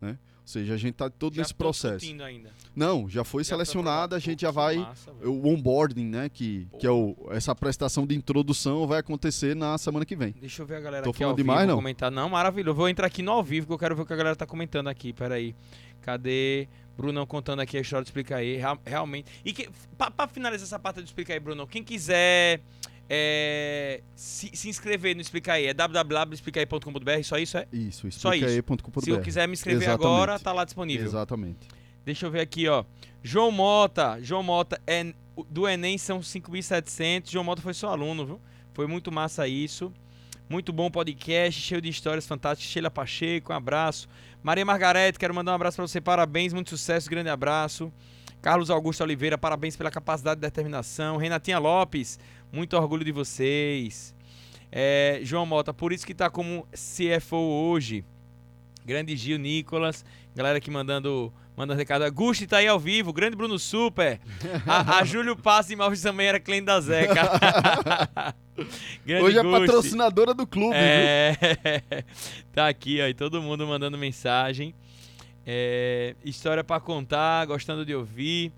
né? Ou seja, a gente tá todo Já nesse tô processo. ainda. Não, já foi Já selecionada, a gente já vai massa, o onboarding, né, que, que é o, essa prestação de introdução vai acontecer na semana que vem. Deixa eu ver a galera Tô aqui falando ao vivo demais, não? comentar. Não, maravilhoso. Eu vou entrar aqui no ao vivo que eu quero ver o que a galera tá comentando aqui. Pera aí. Cadê? Brunão contando aqui a história do Explica aí. Real- realmente. E que, pra, pra finalizar essa parte do Explica aí, Brunão, quem quiser é, se, se inscrever no Explica aí, é www.explicaí.com.br, só isso é? Isso, explicae.com.br. Se eu quiser me inscrever Exatamente. agora, tá lá disponível. Exatamente. Deixa eu ver aqui, ó. João Mota. João Mota é do Enem são 5.700. João Mota foi seu aluno, viu? Foi muito massa isso. Muito bom podcast, cheio de histórias fantásticas. Sheila Pacheco, um abraço. Maria Margarete, quero mandar um abraço pra você. Parabéns, muito sucesso, grande abraço. Carlos Augusto Oliveira, parabéns pela capacidade de determinação. Renatinha Lopes, muito orgulho de vocês. É, João Mota, por isso que tá como CFO hoje. Grande Gil Nicolas, galera aqui mandando, mandando recado. Augusto tá aí ao vivo, grande Bruno Super. A, a Júlio Paz de Malves também era cliente da Zeca. Hoje é Gusti. patrocinadora do clube, viu? É, tá aqui, ó, e todo mundo mandando mensagem. É, história pra contar, gostando de ouvir.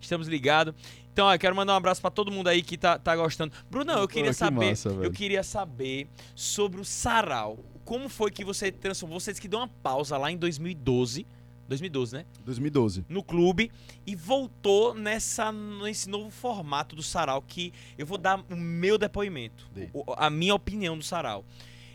Estamos ligados. Então, ó, eu quero mandar um abraço pra todo mundo aí que tá, tá gostando. Bruno, eu queria que saber, massa, eu queria saber sobre o sarau. Como foi que você transformou? Você disse que deu uma pausa lá em 2012, 2012, né? 2012. No clube e voltou nessa nesse novo formato do sarau que eu vou dar o meu depoimento, o- a minha opinião do sarau.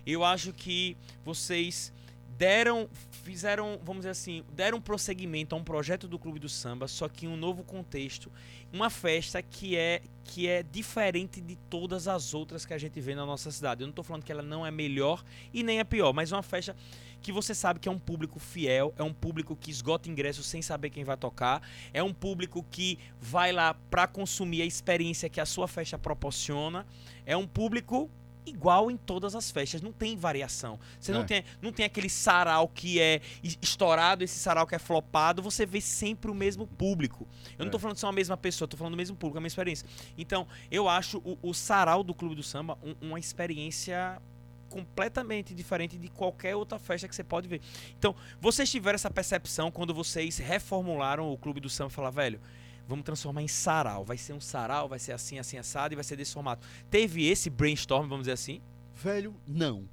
Eu acho que vocês deram, fizeram, vamos dizer assim, deram prosseguimento a um projeto do Clube do Samba, só que em um novo contexto, uma festa que é que é diferente de todas as outras que a gente vê na nossa cidade. Eu não tô falando que ela não é melhor e nem é pior, mas uma festa que você sabe que é um público fiel, é um público que esgota ingressos sem saber quem vai tocar, é um público que vai lá para consumir a experiência que a sua festa proporciona, é um público igual em todas as festas, não tem variação. Você não É. tem não tem aquele sarau que é es- estourado, esse sarau que é flopado, você vê sempre o mesmo público. Eu não tô É. falando de ser uma mesma pessoa, tô falando do mesmo público, é uma experiência. Então, eu acho o, o sarau do Clube do Samba um- uma experiência completamente diferente de qualquer outra festa que você pode ver. Então, vocês tiveram essa percepção quando vocês reformularam o Clube do Samba e falaram, velho, vamos transformar em sarau. Vai ser um sarau, vai ser assim, assim, assado e vai ser desse formato. Teve esse brainstorm, vamos dizer assim? Velho, não.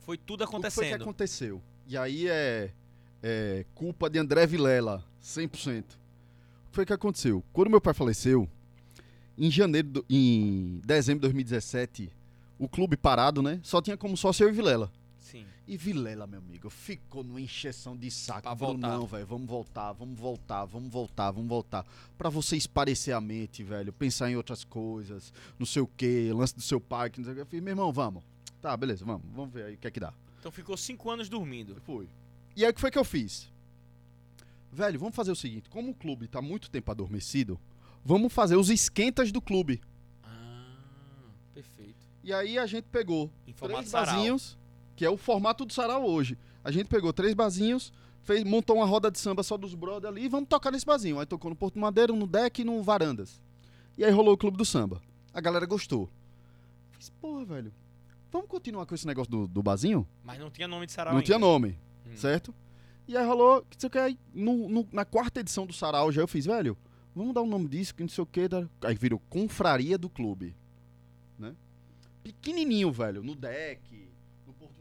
Foi tudo O que foi que acontecendo. aconteceu? E aí é, é culpa de André Vilela, 100%. O que foi que aconteceu? Quando meu pai faleceu, em janeiro, do- em dezembro de 2017, o clube parado, né? Só tinha como sócio eu e Vilela. E Vilela, meu amigo, ficou numa encheção de saco. Pra voltar. Não, velho, vamos voltar, vamos voltar, vamos voltar, vamos voltar. Pra você esparecer a mente, velho, pensar em outras coisas, não sei o quê, lance do seu pai, que não sei o quê. Eu falei, meu irmão, vamos. Tá, beleza, vamos, vamos ver aí o que é que dá. Então ficou cinco anos dormindo. Foi. E aí o que foi que eu fiz? Velho, vamos fazer o seguinte, como o clube tá muito tempo adormecido, vamos fazer os esquentas do clube. Ah, perfeito. E aí a gente pegou Em formato três barzinhos, que é o formato do sarau hoje. A gente pegou três barzinhos, fez, montou uma roda de samba só dos brothers ali e vamos tocar nesse barzinho. Aí tocou no Porto Madeiro, no deck e no Varandas. E aí rolou o clube do samba. A galera gostou. Fiz, porra, velho, vamos continuar com esse negócio do, do barzinho? Mas não tinha nome de sarau Não ainda. tinha nome, Hum. certo? E aí rolou, que sei o que, aí no- no- na quarta edição do sarau já eu fiz, velho, vamos dar o nome disso, que não sei o que. Aí virou Confraria do Clube, né? Pequenininho, velho, no deck,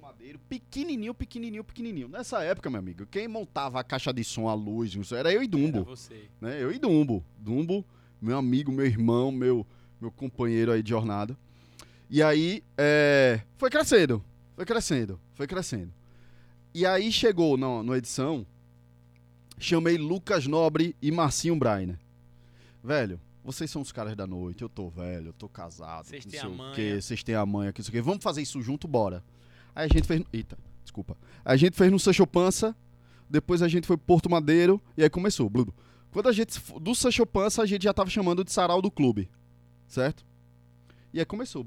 Madeiro, pequenininho, pequenininho, pequenininho. Nessa época, meu amigo, quem montava a caixa de som, a luz, isso era eu e Era Dumbo, você. né? Eu e Dumbo. Dumbo, meu amigo, meu irmão, meu, meu companheiro aí de jornada. E aí, é, foi crescendo, foi crescendo, foi crescendo. E aí chegou na, na edição, chamei Lucas Nobre e Marcinho Brainer. Velho, vocês são os caras da noite, eu tô velho, eu tô casado, Vocês não têm sei a o manha. quê, vocês têm a manha, que não sei o quê. Vamos fazer isso junto, bora. Aí a gente fez... Eita, desculpa. A gente fez no Sancho Pança, depois a gente foi pro Porto Madeiro, e aí começou, Bludo. Quando a gente... Do Sancho Pança, a gente já tava chamando de sarau do clube, certo? E aí começou,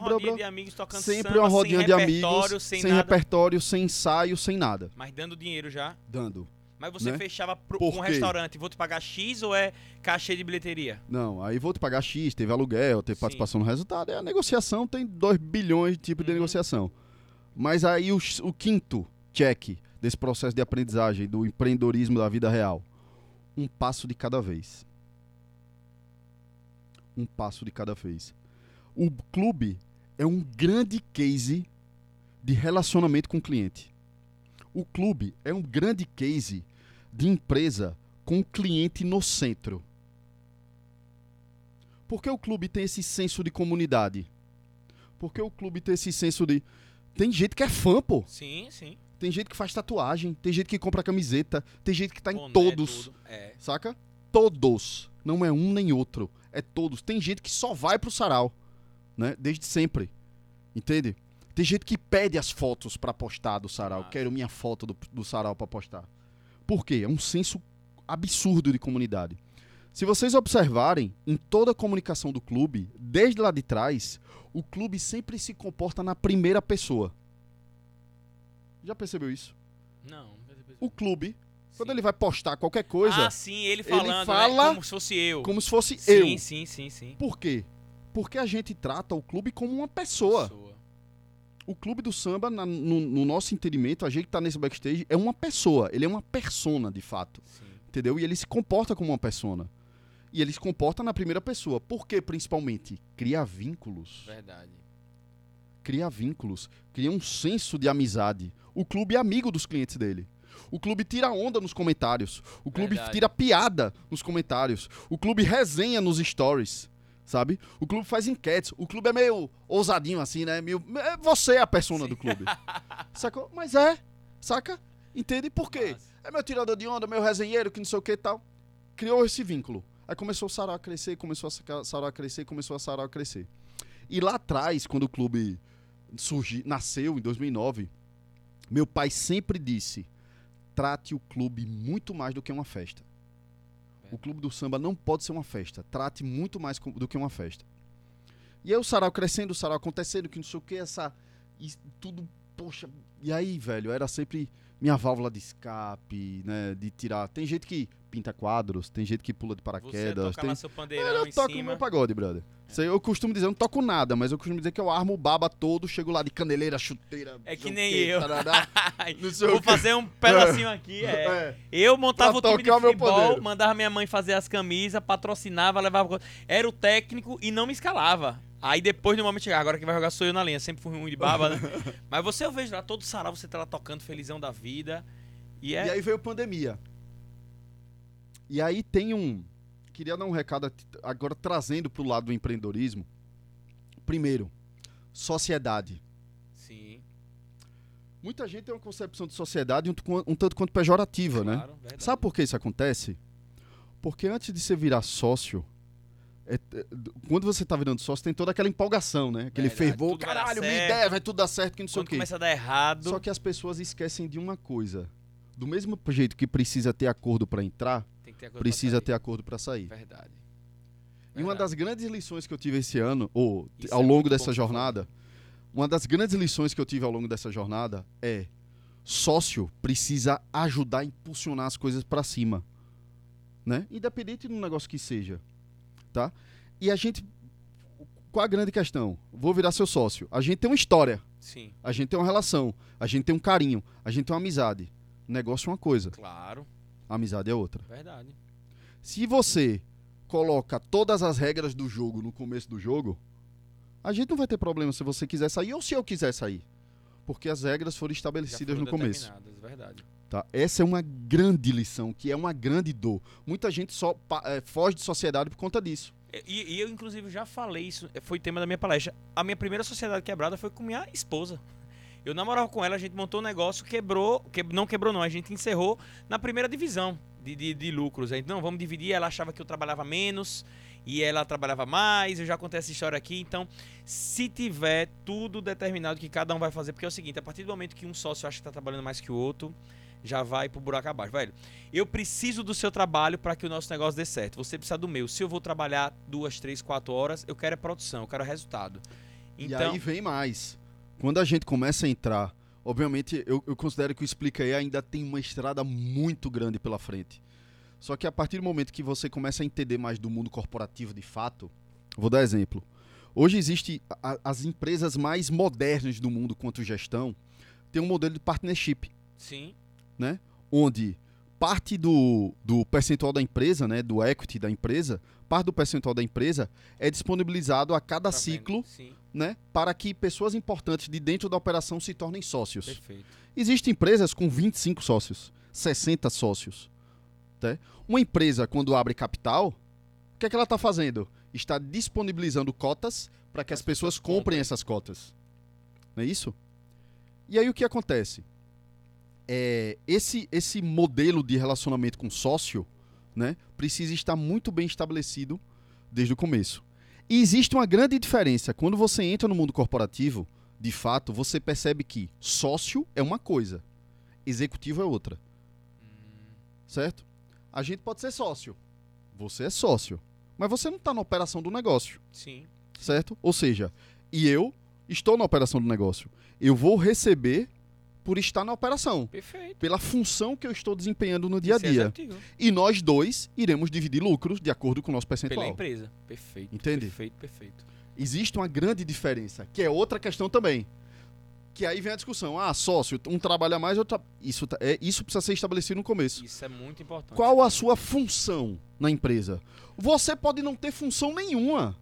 rodinha bru. de amigos tocando Sempre uma rodinha sem de repertório, amigos, sem, sem, repertório, sem ensaio, sem nada. mas dando dinheiro já. Dando. Mas você Né? fechava pro, um restaurante, vou te pagar X ou é cachê de bilheteria? Não, aí vou te pagar X, teve aluguel, teve Sim. participação no resultado. É a negociação, tem 2 bilhões de tipos de Uhum. negociação. Mas aí o, o quinto check desse processo de aprendizagem, do empreendedorismo da vida real. Um passo de cada vez. Um passo de cada vez. O clube é um grande case de relacionamento com o cliente. O clube é um grande case de empresa com o cliente no centro. Porque o clube tem esse senso de comunidade. Porque o clube tem esse senso de. Tem gente que é fã, pô. Sim, sim. Tem gente que faz tatuagem. Tem gente que compra camiseta. Tem gente que tá em Boné, todos. tudo. É. Saca? Todos. Não é um nem outro. É todos. Tem gente que só vai pro sarau. Né? Desde sempre. Entende? Tem gente que pede as fotos pra postar do sarau. Massa. Quero minha foto do, do sarau pra postar. Por quê? É um senso absurdo de comunidade. Se vocês observarem, em toda a comunicação do clube, desde lá de trás, o clube sempre se comporta na primeira pessoa. Já percebeu isso? Não. O clube, quando Sim. ele vai postar qualquer coisa, Ah, sim, ele falando, né? fala Como se fosse eu. como se fosse sim, eu. sim, sim, sim. Por quê? Porque a gente trata o clube como uma pessoa. Pessoa. O clube do samba, na- no, no nosso entendimento, a gente que tá nesse backstage, é uma pessoa. Ele é uma persona, de fato. Sim. Entendeu? E ele se comporta como uma persona. E ele se comporta na primeira pessoa. Por que, principalmente? Cria vínculos. Verdade. Cria vínculos. Cria um senso de amizade. O clube é amigo dos clientes dele. O clube tira onda nos comentários. O clube Verdade. tira piada nos comentários. O clube resenha nos stories. Sabe? O clube faz enquetes. O clube é meio ousadinho assim, né? Meio, é você é a persona do clube. Sacou? Mas é. Saca? Entende por quê? Massa. É meu tirador de onda, meu resenheiro, que não sei o que e tal. Criou esse vínculo. Aí começou o sarau a crescer, começou a sarau a crescer, começou a sarau a crescer. E lá atrás, quando o clube surgi, nasceu, em 2009, meu pai sempre disse: trate o clube muito mais do que uma festa. O clube do samba não pode ser uma festa. Trate muito mais do que uma festa. E aí o sarau crescendo, o sarau acontecendo, que não sei o que, essa. E tudo, poxa. E aí, velho, era sempre minha válvula de escape, né? De tirar. Tem gente que pinta quadros, tem gente que pula de Você paraquedas. toca Tem... lá seu É, pandeirão eu toco cima. meu pagode, brother. Aí Eu costumo dizer, eu não toco nada, mas eu costumo dizer que eu armo o baba todo, chego lá de caneleira, chuteira. É que nem quê, eu. tarará. Vou fazer um pedacinho aqui, é. É. Eu montava Pra o time de futebol, mandava minha mãe fazer as camisas, patrocinava, levava. Era o técnico e não me escalava. Aí depois, no momento, chegava, agora quem vai jogar sou eu na linha. Sempre fui ruim de baba, né? Mas você, eu vejo lá, todo sarau, você tá lá tocando, felizão da vida. E é. E aí veio pandemia. E aí tem um. Queria dar um recado agora trazendo pro lado do empreendedorismo. Primeiro, sociedade. Sim, Muita gente tem uma concepção de sociedade um, um tanto quanto pejorativa, né? claro, verdade. Sabe por que isso acontece? Porque antes de você virar sócio, é- é, quando você tá virando sócio, tem toda aquela empolgação, né? Aquele Verdade, fervor, caralho, minha ideia vai tudo dar certo, que não sei o Quando quê. começa a dar errado. Só que as pessoas esquecem de uma coisa. Do mesmo jeito que precisa ter acordo para entrar, ter precisa ter acordo para sair. Verdade. E uma das grandes lições que eu tive esse ano, ou Isso ao é longo dessa jornada, uma das grandes lições que eu tive ao longo dessa jornada é sócio precisa ajudar a impulsionar as coisas para cima, né? Independente do negócio que seja, tá? E a gente qual a grande questão? Vou virar seu sócio. A gente tem uma história, Sim, a gente tem uma relação, a gente tem um carinho, a gente tem uma amizade. Negócio é uma coisa, claro. A amizade é outra. Verdade. Se você coloca todas as regras do jogo no começo do jogo, a gente não vai ter problema se você quiser sair ou se eu quiser sair. Porque as regras foram estabelecidas foram no começo. Verdade. Tá? Essa é uma grande lição, que é uma grande dor. Muita gente só eh, foge de sociedade por conta disso. E, e eu, inclusive, já falei isso, foi tema da minha palestra. A minha primeira sociedade quebrada foi com minha esposa. Eu namorava com ela, a gente montou um negócio, quebrou, que, não quebrou não, a gente encerrou na primeira divisão de, de, de lucros. A gente, não, vamos dividir, ela achava que eu trabalhava menos e ela trabalhava mais, eu já contei essa história aqui. Então, se tiver tudo determinado que cada um vai fazer, porque é o seguinte, a partir do momento que um sócio acha que tá trabalhando mais que o outro, já vai pro buraco abaixo. Velho, eu preciso do seu trabalho para que o nosso negócio dê certo. Você precisa do meu. Se eu vou trabalhar duas, três, quatro horas, eu quero é produção, eu quero resultado. Então, E aí vem mais. Quando a gente começa a entrar, obviamente eu, eu considero que o Explica aí ainda tem uma estrada muito grande pela frente. Só que a partir do momento que você começa a entender mais do mundo corporativo de fato, vou dar exemplo. Hoje existe a- as empresas mais modernas do mundo quanto gestão, tem um modelo de partnership, sim, onde parte do, do percentual da empresa, né, do equity da empresa, parte do percentual da empresa é disponibilizado a cada tá ciclo né, para que pessoas importantes de dentro da operação se tornem sócios. perfeito. Existem empresas com 25 sócios, 60 sócios. Tá? Uma empresa, quando abre capital, o que, é que ela está fazendo? Está disponibilizando cotas para que as As pessoas pessoas comprem comprem. essas cotas. Não é isso? E aí o que acontece? É, esse, esse modelo de relacionamento com sócio né, precisa estar muito bem estabelecido desde o começo. E existe uma grande diferença. Quando você entra no mundo corporativo, de fato, você percebe que sócio é uma coisa, executivo é outra. Certo? A gente pode ser sócio. Você é sócio. Mas você não está na operação do negócio. Sim, Certo? Ou seja, e eu estou na operação do negócio. Eu vou receber por estar na operação. perfeito. Pela função que eu estou desempenhando no dia a é dia. E nós dois iremos dividir lucros de acordo com o nosso Pela percentual. empresa. Perfeito. Entende? Perfeito, perfeito. existe uma grande diferença, que é outra questão também. Que aí vem a discussão. Ah, sócio, um trabalha mais, outro. Isso, tá- é, isso precisa ser estabelecido no começo. Isso é muito importante. Qual a sua função na empresa? Você pode não ter função nenhuma.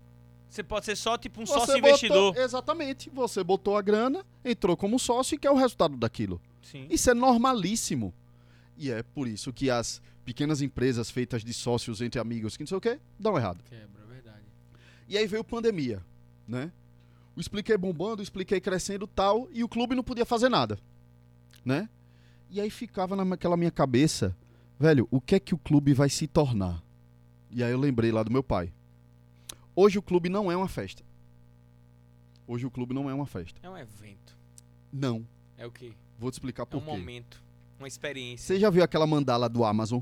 Você pode ser só tipo um Você sócio botou- investidor. Exatamente. Você botou a grana, entrou como sócio e quer o resultado daquilo. Sim. Isso é normalíssimo. E é por isso que as pequenas empresas feitas de sócios entre amigos, que não sei o quê, dão errado. Quebra, é verdade. E aí veio pandemia, né? O expliquei bombando, o expliquei crescendo tal, e o clube não podia fazer nada, né? E aí ficava naquela minha cabeça, velho, o que é que o clube vai se tornar? E aí eu lembrei lá do meu pai. Hoje o clube não é uma festa. Hoje o clube não é uma festa. É um evento. Não. É o quê? É Vou te explicar um por quê. momento. Uma experiência. Você já viu aquela mandala do Amazon?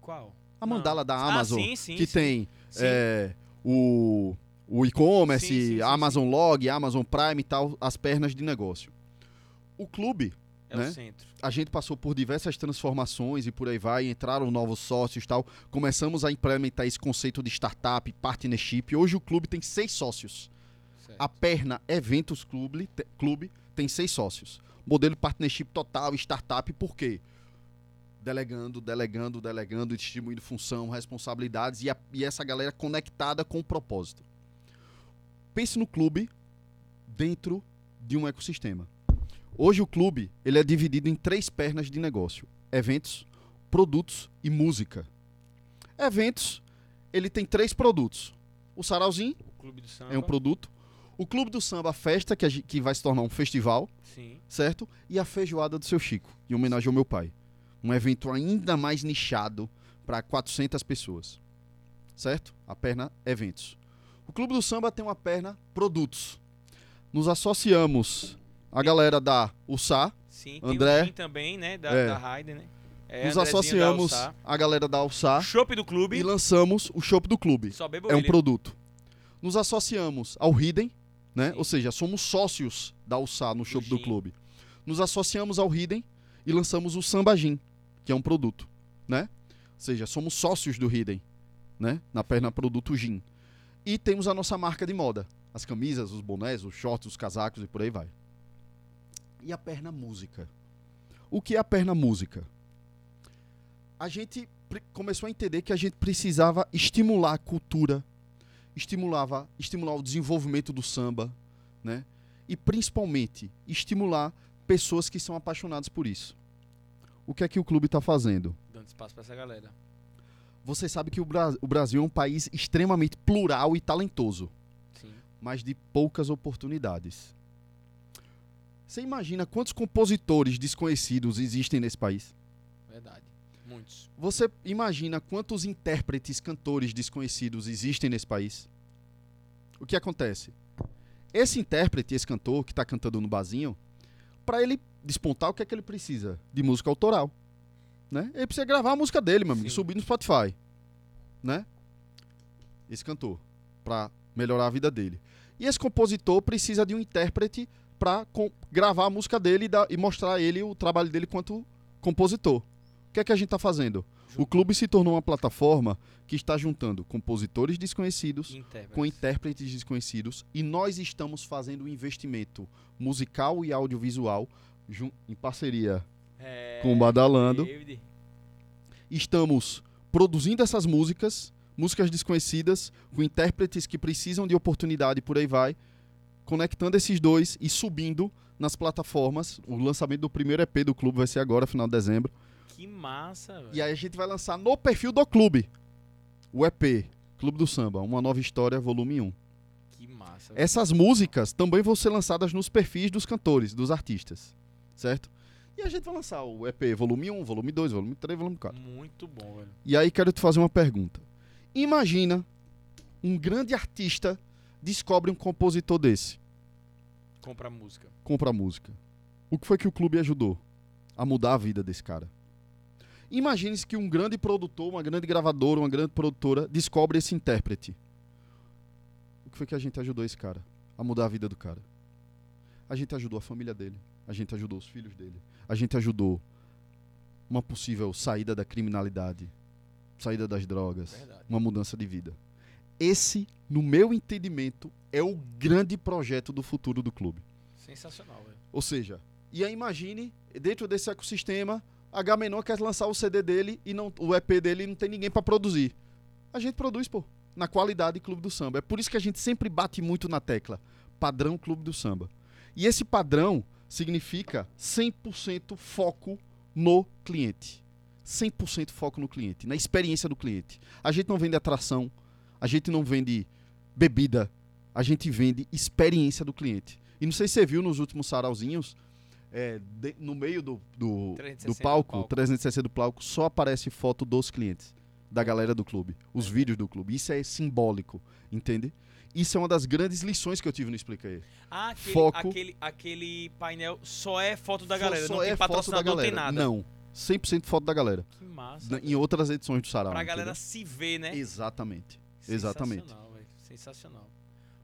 Qual? A Não. mandala da Ah, Amazon, sim, sim, que sim. tem é, o, o e-commerce, Amazon Log, Amazon Prime e tal, as pernas de negócio. O clube, É né? o centro. a gente passou por diversas transformações e por aí vai, entraram novos sócios e tal. Começamos a implementar esse conceito de startup, partnership. Hoje o clube tem seis sócios. Certo. A perna Eventos Clube, te- Clube tem seis sócios. Modelo partnership total, startup, por quê? Delegando, delegando, delegando, distribuindo função, responsabilidades e, a- e essa galera conectada com o propósito. Pense no clube dentro de um ecossistema. Hoje o clube ele é dividido em três pernas de negócio: eventos, produtos e música. Eventos, ele tem três produtos: o sarauzinho, é um produto. O Clube do Samba Festa, que, a que vai se tornar um festival, Sim. certo? E a Feijoada do Seu Chico, em homenagem ao meu pai. Um evento ainda mais nichado para 400 pessoas, certo? A perna Eventos. O Clube do Samba tem uma perna Produtos. Nos associamos a galera da USA, Sim. André. também, né? Da, É. da Raider, né? É, nos Andrezinho associamos a galera da USA Chopp do clube. e lançamos o Chopp do Clube. É um ele. produto. Nos associamos ao Hidden, né? Sim. Ou seja, somos sócios da USA no show do clube. Nos associamos ao Hidden e lançamos o Samba Gin, que é um produto, né? Ou seja, somos sócios do Hidden, né? Na perna produto Gin. E temos a nossa marca de moda, as camisas, os bonés, os shorts, os casacos e por aí vai. E a perna música. O que é a perna música? A gente começou a entender que a gente precisava estimular a cultura, estimulava, estimular o desenvolvimento do samba, né? E principalmente estimular pessoas que são apaixonadas por isso. O que é que o clube está fazendo? Dando espaço pra essa galera. Você sabe que o, Bra- o Brasil é um país extremamente plural e talentoso, Sim. mas de poucas oportunidades. Você imagina quantos compositores desconhecidos existem nesse país? Verdade. Muitos. Você imagina quantos intérpretes, cantores desconhecidos existem nesse país? O que acontece? Esse intérprete, esse cantor que está cantando no barzinho, para ele despontar, o que é que ele precisa? De música autoral. Né? Ele precisa gravar a música dele, meu amigo, Sim. subir no Spotify. Né? Esse cantor, para melhorar a vida dele. E esse compositor precisa de um intérprete para gravar a música dele e, dar- e mostrar ele o trabalho dele quanto compositor. O que é que a gente está fazendo? O clube se tornou uma plataforma que está juntando compositores desconhecidos Intérpretes. com intérpretes desconhecidos e nós estamos fazendo um investimento musical e audiovisual em parceria É, com o Badalando. David. Estamos produzindo essas músicas, músicas desconhecidas, com intérpretes que precisam de oportunidade e por aí vai, conectando esses dois e subindo nas plataformas. O lançamento do primeiro EP do clube vai ser agora, final de dezembro. Que massa, velho. E aí a gente vai lançar no perfil do clube o EP, Clube do Samba, uma nova história, volume 1. Que massa. Essas músicas também vão ser lançadas nos perfis dos cantores, dos artistas, certo? E a gente vai lançar o EP, volume 1, volume 2, volume 3, volume 4. Muito bom, velho. E aí quero te fazer uma pergunta. Imagina um grande artista descobre um compositor desse, Compra música. compra música. O que foi que o clube ajudou a mudar a vida desse cara? Imagine-se que um grande produtor, uma grande gravadora, uma grande produtora descobre esse intérprete. O que foi que a gente ajudou esse cara a mudar a vida do cara? A gente ajudou a família dele, a gente ajudou os filhos dele, a gente ajudou uma possível saída da criminalidade, saída das drogas, Verdade. uma mudança de vida. Esse, no meu entendimento, é o grande projeto do futuro do clube. Sensacional, velho. Ou seja, e aí imagine, dentro desse ecossistema, a Gamenon quer lançar o CD dele e não, o EP dele e não tem ninguém pra produzir. A gente produz, pô, na qualidade Clube do Samba. É por isso que a gente sempre bate muito na tecla. Padrão Clube do Samba. E esse padrão significa 100% foco no cliente. 100% foco no cliente, na experiência do cliente. A gente não vende atração, a gente não vende bebida, a gente vende experiência do cliente. E não sei se você viu nos últimos sarauzinhos, é, de- no meio do, do, 360 do do palco, palco. 360 do palco, só aparece foto dos clientes, da galera do clube, os vídeos do clube. Isso é simbólico, entende? Isso é uma das grandes lições que eu tive no Explica aí. Ah, aquele, Foco. aquele, aquele painel só é foto da galera, só não tem é foto da patrocinador, não tem galera. nada. Não, 100% foto da galera. Que massa. Em outras edições do Sarau. pra galera entendeu? se ver, né? Exatamente. Exatamente. Sensacional, velho. Sensacional.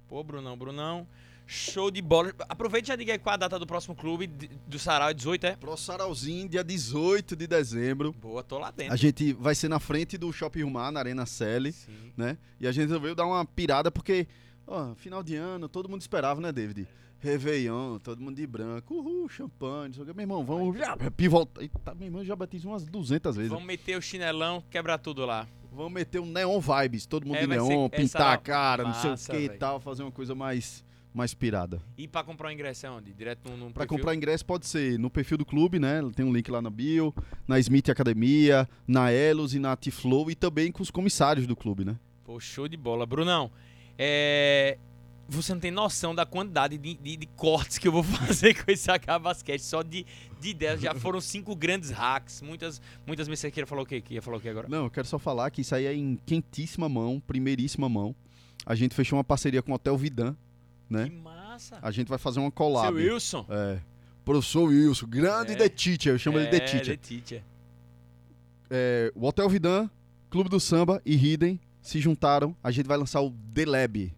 Pô, Brunão, Brunão. Show de bola. Aproveite e já diga aí qual a data do próximo clube do Sarau, é 18, é? Pro Sarauzinho, dia 18 de dezembro. Boa, tô lá dentro. A gente vai ser na frente do Shopping Rumar, na Arena Selle, né? E a gente resolveu dar uma pirada porque, ó, final de ano, todo mundo esperava, né, David? Réveillon, todo mundo de branco, uhul, champanhe, não sei o que. Meu irmão, vamos já pivotar. Eita, meu irmão, já bati isso umas 200 vezes. Vamos meter o chinelão, quebrar tudo lá. Vamos meter um neon vibes, todo mundo É, de neon, pintar a cara, não sei o massa, que e tal, fazer uma coisa mais, mais pirada. E pra comprar o ingresso é onde? Direto no, no Pra perfil? comprar ingresso pode ser no perfil do clube, né? Tem um link lá na bio, na Smith Academia, na Elos e na Tiflow e também com os comissários do clube, né? Pô, show de bola. Brunão, é... Você não tem noção da quantidade de, de- de cortes que eu vou fazer com esse Basquete. Só de, de ideias. Já foram cinco grandes hacks. Muitas, muitas mensaqueiras falou o quê? Que ia falar o quê agora? Não, eu quero só falar que isso aí é em quentíssima mão, primeiríssima mão. A gente fechou uma parceria com o Hotel Vidan, né? Que massa. A gente vai fazer uma collab. Seu Wilson. É. Professor Wilson, grande É. The Teacher, eu chamo ele é, The Teacher. The Teacher. É, o Hotel Vidan, Clube do Samba e Hidden se juntaram. A gente vai lançar o The Lab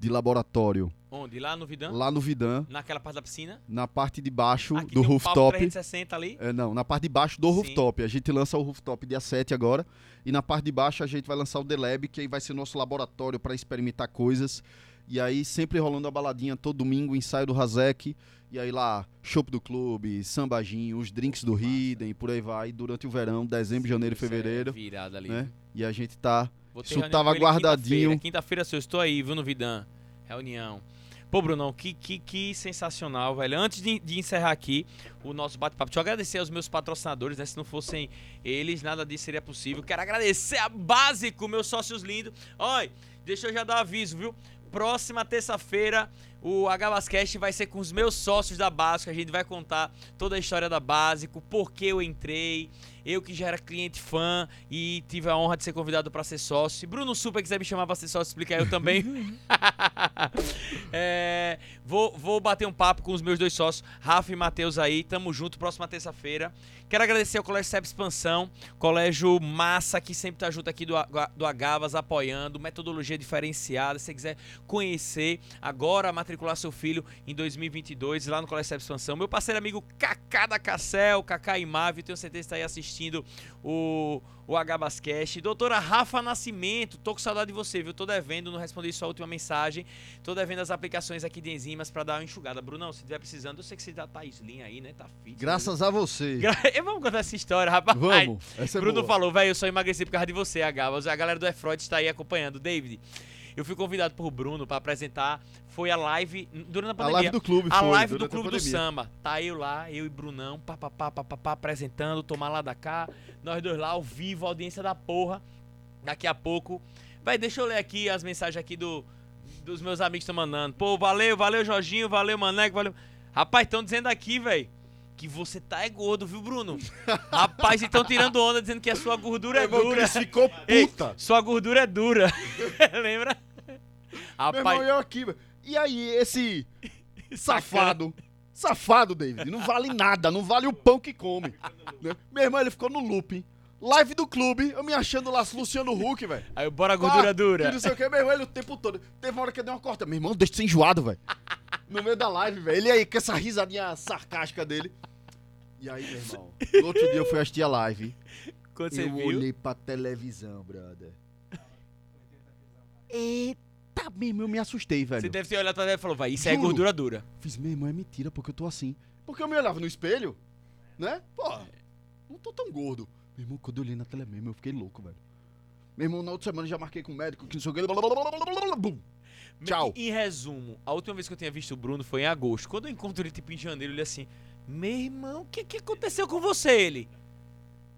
de laboratório Onde? Lá no Vidão? lá no Vidan, Naquela parte da piscina? na parte de baixo Aqui do tem um rooftop. 360 ali. É, não, na parte de baixo do Sim. rooftop. A gente lança o rooftop dia 7 agora. E na parte de baixo a gente vai lançar o The Lab, que aí vai ser nosso laboratório para experimentar coisas. E aí sempre rolando a baladinha todo domingo, ensaio do Razek. E aí lá, chopp do clube, sambajinho, os drinks do Hidden, por aí vai. Durante o verão, dezembro, janeiro e é fevereiro. virado ali. né? E a gente tá Vou ter Isso tava guardadinho. Quinta-feira, Quinta-feira, seu, estou aí, viu, no Vidan. Reunião. Pô, Brunão, que, que, que sensacional, velho. Antes de, de encerrar aqui o nosso bate-papo, deixa eu agradecer aos meus patrocinadores, né? Se não fossem eles, nada disso seria possível. Quero agradecer a Básico, meus sócios lindos. Olha, deixa eu já dar um aviso, viu? Próxima terça-feira, o H vai ser com os meus sócios da Básico. A gente vai contar toda a história da Básico, por que eu entrei, eu que já era cliente fã e tive a honra de ser convidado para ser sócio. Se Bruno Super quiser me chamar para ser sócio, explica eu também. É, vou, vou bater um papo com os meus dois sócios, Rafa e Matheus aí. Tamo junto, próxima terça-feira. Quero agradecer ao Colégio CEP Expansão, colégio massa que sempre tá junto aqui do, do Agavas, apoiando, metodologia diferenciada. Se você quiser conhecer, agora matricular seu filho em 2022 lá no Colégio CEP Expansão. Meu parceiro amigo Kaká da Cassel, Kaká Imave, tenho certeza que está aí assistindo o, o Agabascast. Doutora Rafa Nascimento, tô com saudade de você, viu? Tô devendo, não respondi sua última mensagem. Tô devendo as aplicações aqui de enzimas para dar uma enxugada. Brunão, se tiver precisando, eu sei que você já tá slim aí, né? Tá fit. graças a você. Gra- Vamos contar essa história, rapaz. Vamos. Essa é Bruno boa. falou, velho, eu só emagreci por causa de você, Agavas. A galera do Efroid está aí acompanhando. David, eu fui convidado por Bruno para apresentar. Foi a live durante a A pandemia. live do clube A foi. live do a Clube do. Samba. Tá eu lá, eu e Brunão, papapá, papapá, apresentando, tomar lá da cá. Nós dois lá, ao vivo, audiência da porra. Daqui a pouco. Vai, deixa eu ler aqui as mensagens aqui do, dos meus amigos que estão mandando. Pô, valeu, valeu, Jorginho, valeu, Maneco, valeu. Rapaz, estão dizendo aqui, velho, que você tá é gordo, viu, Bruno? Rapaz, estão tirando onda dizendo que a sua gordura é Meu irmão, dura. Ficou Ei, puta. sua gordura é dura. Lembra? Meu Rapaz, irmão, eu aqui. velho. E aí, esse safado, safado, David, não vale nada, não vale o pão que come. né? Meu irmão, ele ficou no looping. Live do clube, eu me achando lá, Luciano Huck, velho. aí bora gordura Ah, dura. E não sei o que, meu irmão, ele o tempo todo. Teve uma hora que eu dei uma corta. Meu irmão, deixa de ser enjoado, velho. No meio da live, velho. Ele aí, com essa risadinha sarcástica dele. E aí, meu irmão, no outro dia eu fui assistir a live. Quando você eu viu. olhei pra televisão, brother. Eita Eita, mesmo, eu me assustei, velho. Você deve ter olhado pra dentro e falou, vai, isso é Juro. gordura dura. Fiz, meu irmão, é mentira, porque eu tô assim. Porque eu me olhava no espelho, né? Pô, não tô tão gordo. Meu irmão, quando eu olhei na tela mesmo, eu fiquei louco, velho. Meu irmão, na outra semana eu já marquei com o médico, que não sei o que. Bum. Tchau. Em resumo, a última vez que eu tinha visto o Bruno foi em agosto. Quando eu encontro ele, tipo, em janeiro, ele assim, meu irmão, o que, que aconteceu com você? Ele,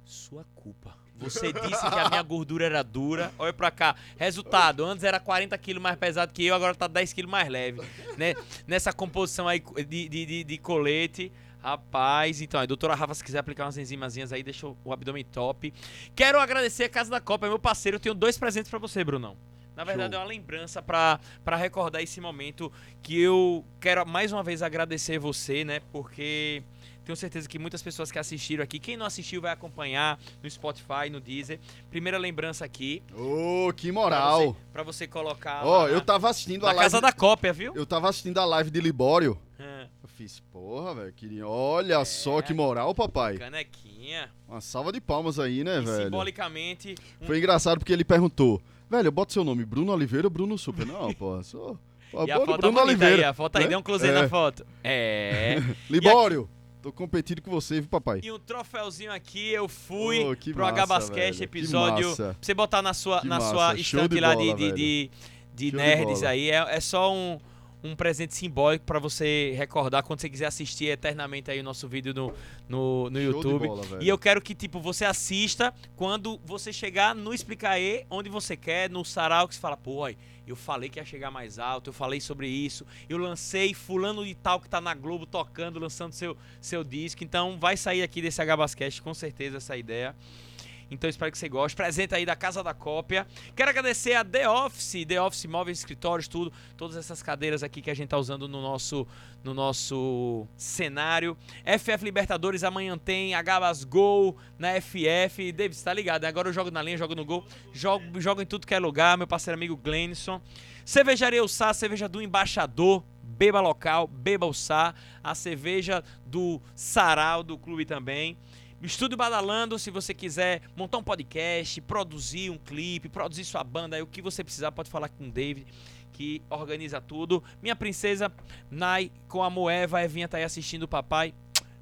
sua culpa. Você disse que a minha gordura era dura. Olha pra cá. Resultado, antes era 40 quilos mais pesado que eu, agora tá 10 quilos mais leve. Né? Nessa composição aí de, de, de, de colete. Rapaz, então, aí, doutora Rafa, se quiser aplicar umas enzimazinhas aí, deixa o, abdômen top. Quero agradecer a Casa da Copa, é meu parceiro. Eu tenho dois presentes pra você, Brunão. Na verdade, Show. é uma lembrança pra recordar esse momento que eu quero mais uma vez agradecer você, né? Porque tenho certeza que muitas pessoas que assistiram aqui, quem não assistiu vai acompanhar no Spotify, no Deezer. Primeira lembrança aqui, Ô, que pra moral. você, pra você colocar Ó, lá eu tava assistindo a live. casa da cópia, viu? Eu tava assistindo a live de Libório. Ah, Eu fiz, porra, velho, queria. Olha só que moral, papai. canequinha. Uma salva de palmas aí, né, e velho? simbolicamente, um Foi engraçado porque ele perguntou: velho, eu boto seu nome Bruno Oliveira ou Bruno Super? Não, pô, sou. Pô, E a foto Bruno tá bonita Oliveira. aí, a foto aí, né? dê um close É. na foto. É. Libório, tô competindo com você, viu, papai? E um troféuzinho aqui, eu fui que pro massa, velho, que episódio. Pra você botar na sua, Que na massa, sua estante de lá bola, de, de, de, de de nerds bola. aí. É, é só um, um presente simbólico pra você recordar quando você quiser assistir eternamente aí o nosso vídeo no, no, no de YouTube. bola. E eu quero que, tipo, você assista quando você chegar no Explicaê, onde você quer, no sarau, que você fala, pô, ai, eu falei que ia chegar mais alto, eu falei sobre isso, eu lancei fulano de tal que tá na Globo tocando, lançando seu, seu disco. Então vai sair aqui desse H-Bascast, com certeza, essa ideia. Então espero que você goste. Presente aí da Casa da Cópia. Quero agradecer a The Office, The Office Móveis, Escritórios, tudo. Todas essas cadeiras aqui que a gente tá usando no nosso, no nosso cenário. FF Libertadores, amanhã tem Agabas Gol na FF. David, tá ligado? né? Agora eu jogo na linha, jogo no gol. Jogo, jogo em tudo que é lugar. Meu parceiro amigo Glenison. Cervejaria Ussá, cerveja do embaixador. Beba local, beba Ussá. A cerveja do Sarau, do clube também. Estúdio Badalando, se você quiser montar um podcast, produzir um clipe, produzir sua banda, aí o que você precisar, pode falar com o David, que organiza tudo. Minha princesa Nai com a Moeva, Evinha tá aí assistindo o papai.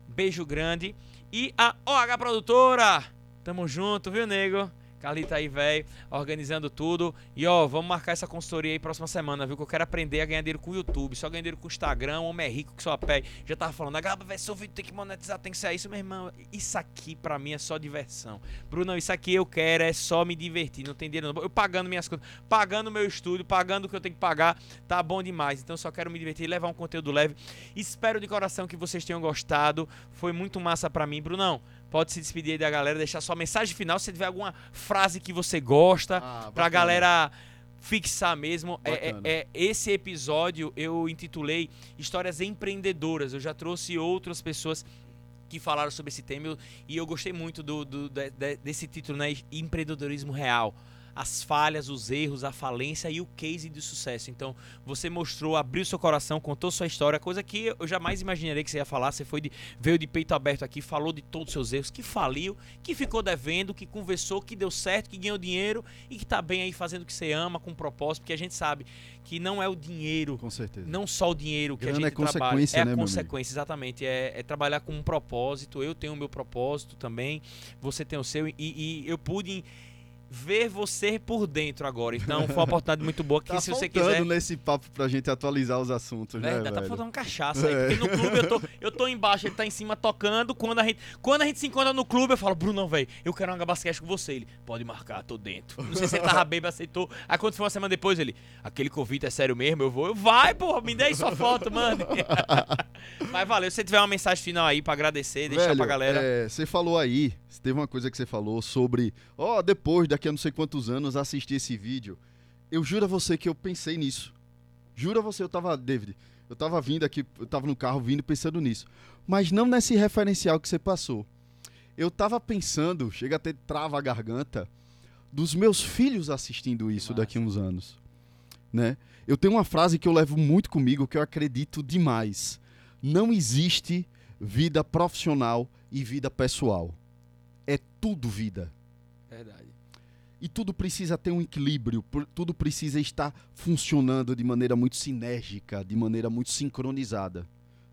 Beijo grande. E a OH Produtora, tamo junto, viu, nego? Carlita aí, velho, organizando tudo. E ó, vamos marcar essa consultoria aí próxima semana, viu? Que eu quero aprender a ganhar dinheiro com o YouTube. Só ganhar dinheiro com o Instagram, homem é rico que só pé. Já tava falando, ah, velho, seu vídeo tem que monetizar, tem que ser isso, meu irmão. Isso aqui pra mim é só diversão. Bruno, isso aqui eu quero é só me divertir, não tem dinheiro não. Eu pagando minhas contas, pagando meu estúdio, pagando o que eu tenho que pagar, tá bom demais. Então só quero me divertir, levar um conteúdo leve. Espero de coração que vocês tenham gostado. Foi muito massa pra mim, Brunão. Pode se despedir aí da galera, deixar sua mensagem final, se tiver alguma frase que você gosta, Ah, pra galera fixar mesmo. É, é- é- esse episódio eu intitulei Histórias Empreendedoras. Eu já trouxe outras pessoas que falaram sobre esse tema eu- e eu gostei muito do, do- de- desse título, né? Empreendedorismo real. As falhas, os erros, a falência e o case de sucesso. Então, você mostrou, abriu seu coração, contou sua história, coisa que eu jamais imaginaria que você ia falar. Você foi de- veio de peito aberto aqui, falou de todos os seus erros, que faliu, que ficou devendo, que conversou, que deu certo, que ganhou dinheiro e que tá bem aí fazendo o que você ama, com propósito, porque a gente sabe que não é o dinheiro Com certeza. não só o dinheiro que Grana a é gente trabalha. consequência, É a né, consequência, exatamente. É, é trabalhar com um propósito. Eu tenho o meu propósito também. Você tem o seu. E, e eu pude ver você por dentro agora. Então foi uma oportunidade muito boa que Tá se você quiser. nesse papo pra gente atualizar os assuntos, né, Verdade, tá faltando cachaça aí. É. Porque no clube eu tô, eu tô embaixo, ele tá em cima tocando. Quando a gente, quando a gente se encontra no clube, eu falo, Bruno, velho, eu quero uma basquete com você. Ele, pode marcar, tô dentro. Não sei se ele tava bêbado, aceitou. Aí quando foi uma semana depois, ele, aquele convite é sério mesmo, eu vou. Eu, vai, porra, me dê aí sua foto, mano. Mas valeu, se você tiver uma mensagem final aí pra agradecer, deixar Velho, pra galera. é, você falou aí, teve uma coisa que você falou sobre, ó, depois, daqui a não sei quantos anos, assistir esse vídeo. Eu juro a você que eu pensei nisso. Juro a você, eu tava, David, eu tava vindo aqui, eu tava no carro vindo pensando nisso. Mas não nesse referencial que você passou. Eu tava pensando, chega até trava a garganta, dos meus filhos assistindo isso daqui a uns anos. Né? Eu tenho uma frase que eu levo muito comigo, que eu acredito demais. Não existe vida profissional e vida pessoal. É tudo vida. Verdade. E tudo precisa ter um equilíbrio, tudo precisa estar funcionando de maneira muito sinérgica, de maneira muito sincronizada,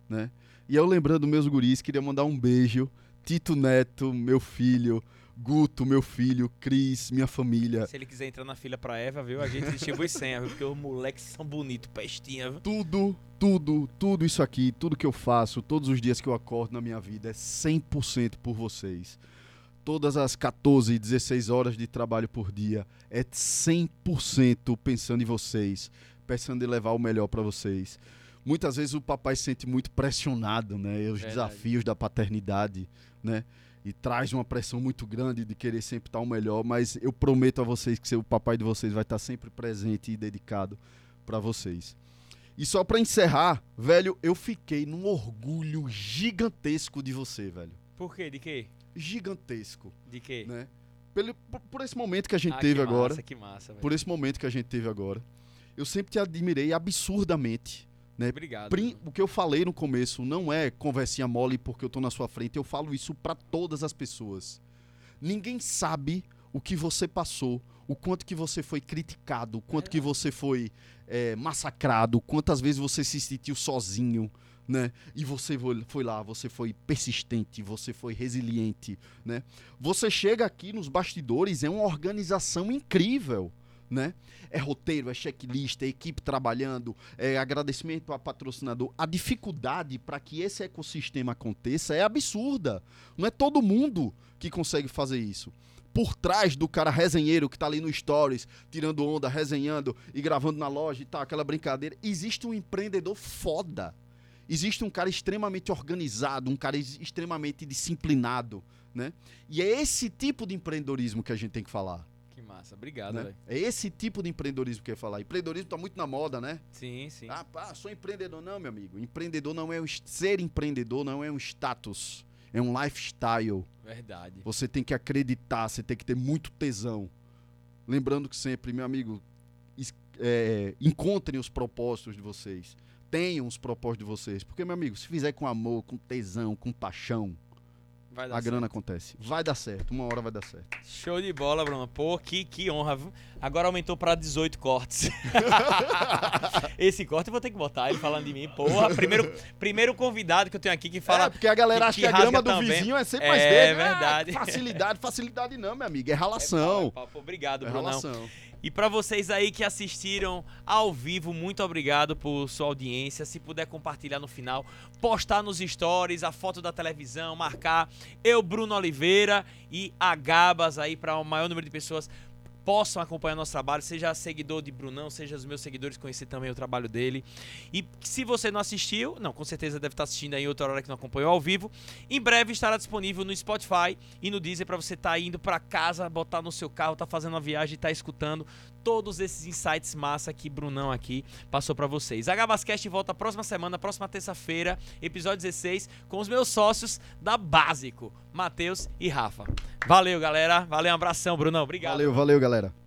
né? E eu lembrando meus guris, queria mandar um beijo, Tito Neto, meu filho, Guto, meu filho, Cris, minha família, Se ele quiser entrar na fila pra Eva, viu? A gente distribui senha, viu? Porque os moleques são bonitos, pestinha, viu? tudo, tudo, tudo isso aqui, tudo que eu faço, todos os dias que eu acordo na minha vida é 100% por vocês. Todas as 14, 16 horas de trabalho por dia é 100% pensando em vocês, pensando em levar o melhor para vocês. Muitas vezes o papai se sente muito pressionado, né? Os Verdade. desafios da paternidade, né? E traz uma pressão muito grande de querer sempre estar o melhor, mas eu prometo a vocês que o papai de vocês vai estar sempre presente e dedicado para vocês. E só pra encerrar, velho, eu fiquei num orgulho gigantesco de você, velho. Por quê? De quê? Gigantesco, De quê? né? Pelo, por, por esse momento que a gente Ah, teve que agora, Massa, que massa, por esse momento que a gente teve agora, eu sempre te admirei absurdamente. né? Obrigado. Prim- o que eu falei no começo não é conversinha mole porque eu tô na sua frente, eu falo isso pra todas as pessoas. Ninguém sabe o que você passou, o quanto que você foi criticado, o quanto que você foi é, massacrado, quantas vezes você se sentiu sozinho, né? E você foi, lá, você foi persistente, você foi resiliente, né? Você chega aqui nos bastidores, é uma organização incrível, né? É roteiro, é checklist, é equipe trabalhando, é agradecimento a patrocinador. A dificuldade para que esse ecossistema aconteça é absurda. Não é todo mundo que consegue fazer isso. Por trás do cara resenheiro que tá ali no Stories, tirando onda, resenhando e gravando na loja e tal, aquela brincadeira, existe um empreendedor foda. Existe um cara extremamente organizado, um cara ex- extremamente disciplinado, né? E é esse tipo de empreendedorismo que a gente tem que falar. Que massa. Obrigado, né? velho. É esse tipo de empreendedorismo que eu ia falar. Empreendedorismo tá muito na moda, né? Sim, sim. Ah, pá, sou empreendedor. Não, meu amigo. Empreendedor não é um, ser empreendedor não é um status. É um lifestyle. Verdade. Você tem que acreditar, você tem que ter muito tesão. Lembrando que sempre, meu amigo, é, encontrem os propósitos de vocês. Tenham os propósitos de vocês. Porque, meu amigo, se fizer com amor, com tesão, com paixão, a grana certo. acontece. Vai dar certo. Uma hora vai dar certo. Show de bola, Bruno. Pô, que, que honra. viu? Agora aumentou pra 18 cortes. Esse corte eu vou ter que botar ele falando de mim. Porra, primeiro, primeiro convidado que eu tenho aqui que fala. é, porque a galera que- acha que que, a grama do também. vizinho é sempre É, mais verde. Ah, verdade. facilidade, facilidade não, meu amigo. É É ralação. pau, é pau. Pô, Obrigado, É Brunão. ralação. E pra vocês aí que assistiram ao vivo, muito obrigado por sua audiência. Se puder compartilhar no final, postar nos stories a foto da televisão, marcar eu, Bruno Oliveira e a Gabas aí para o maior número de pessoas possam acompanhar nosso trabalho, seja seguidor de Brunão, seja os meus seguidores conhecer também o trabalho dele. E se você não assistiu, não, com certeza deve estar assistindo aí outra hora que não acompanhou ao vivo, em breve estará disponível no Spotify e no Deezer para você estar indo para casa, botar no seu carro, tá fazendo uma viagem e tá escutando todos esses insights massa que Brunão aqui passou para vocês. A Gabascast volta próxima semana, próxima terça-feira, episódio 16, com os meus sócios da Básico, Matheus e Rafa. Valeu, galera. Valeu, um abração, Brunão. Obrigado. Valeu, valeu, galera.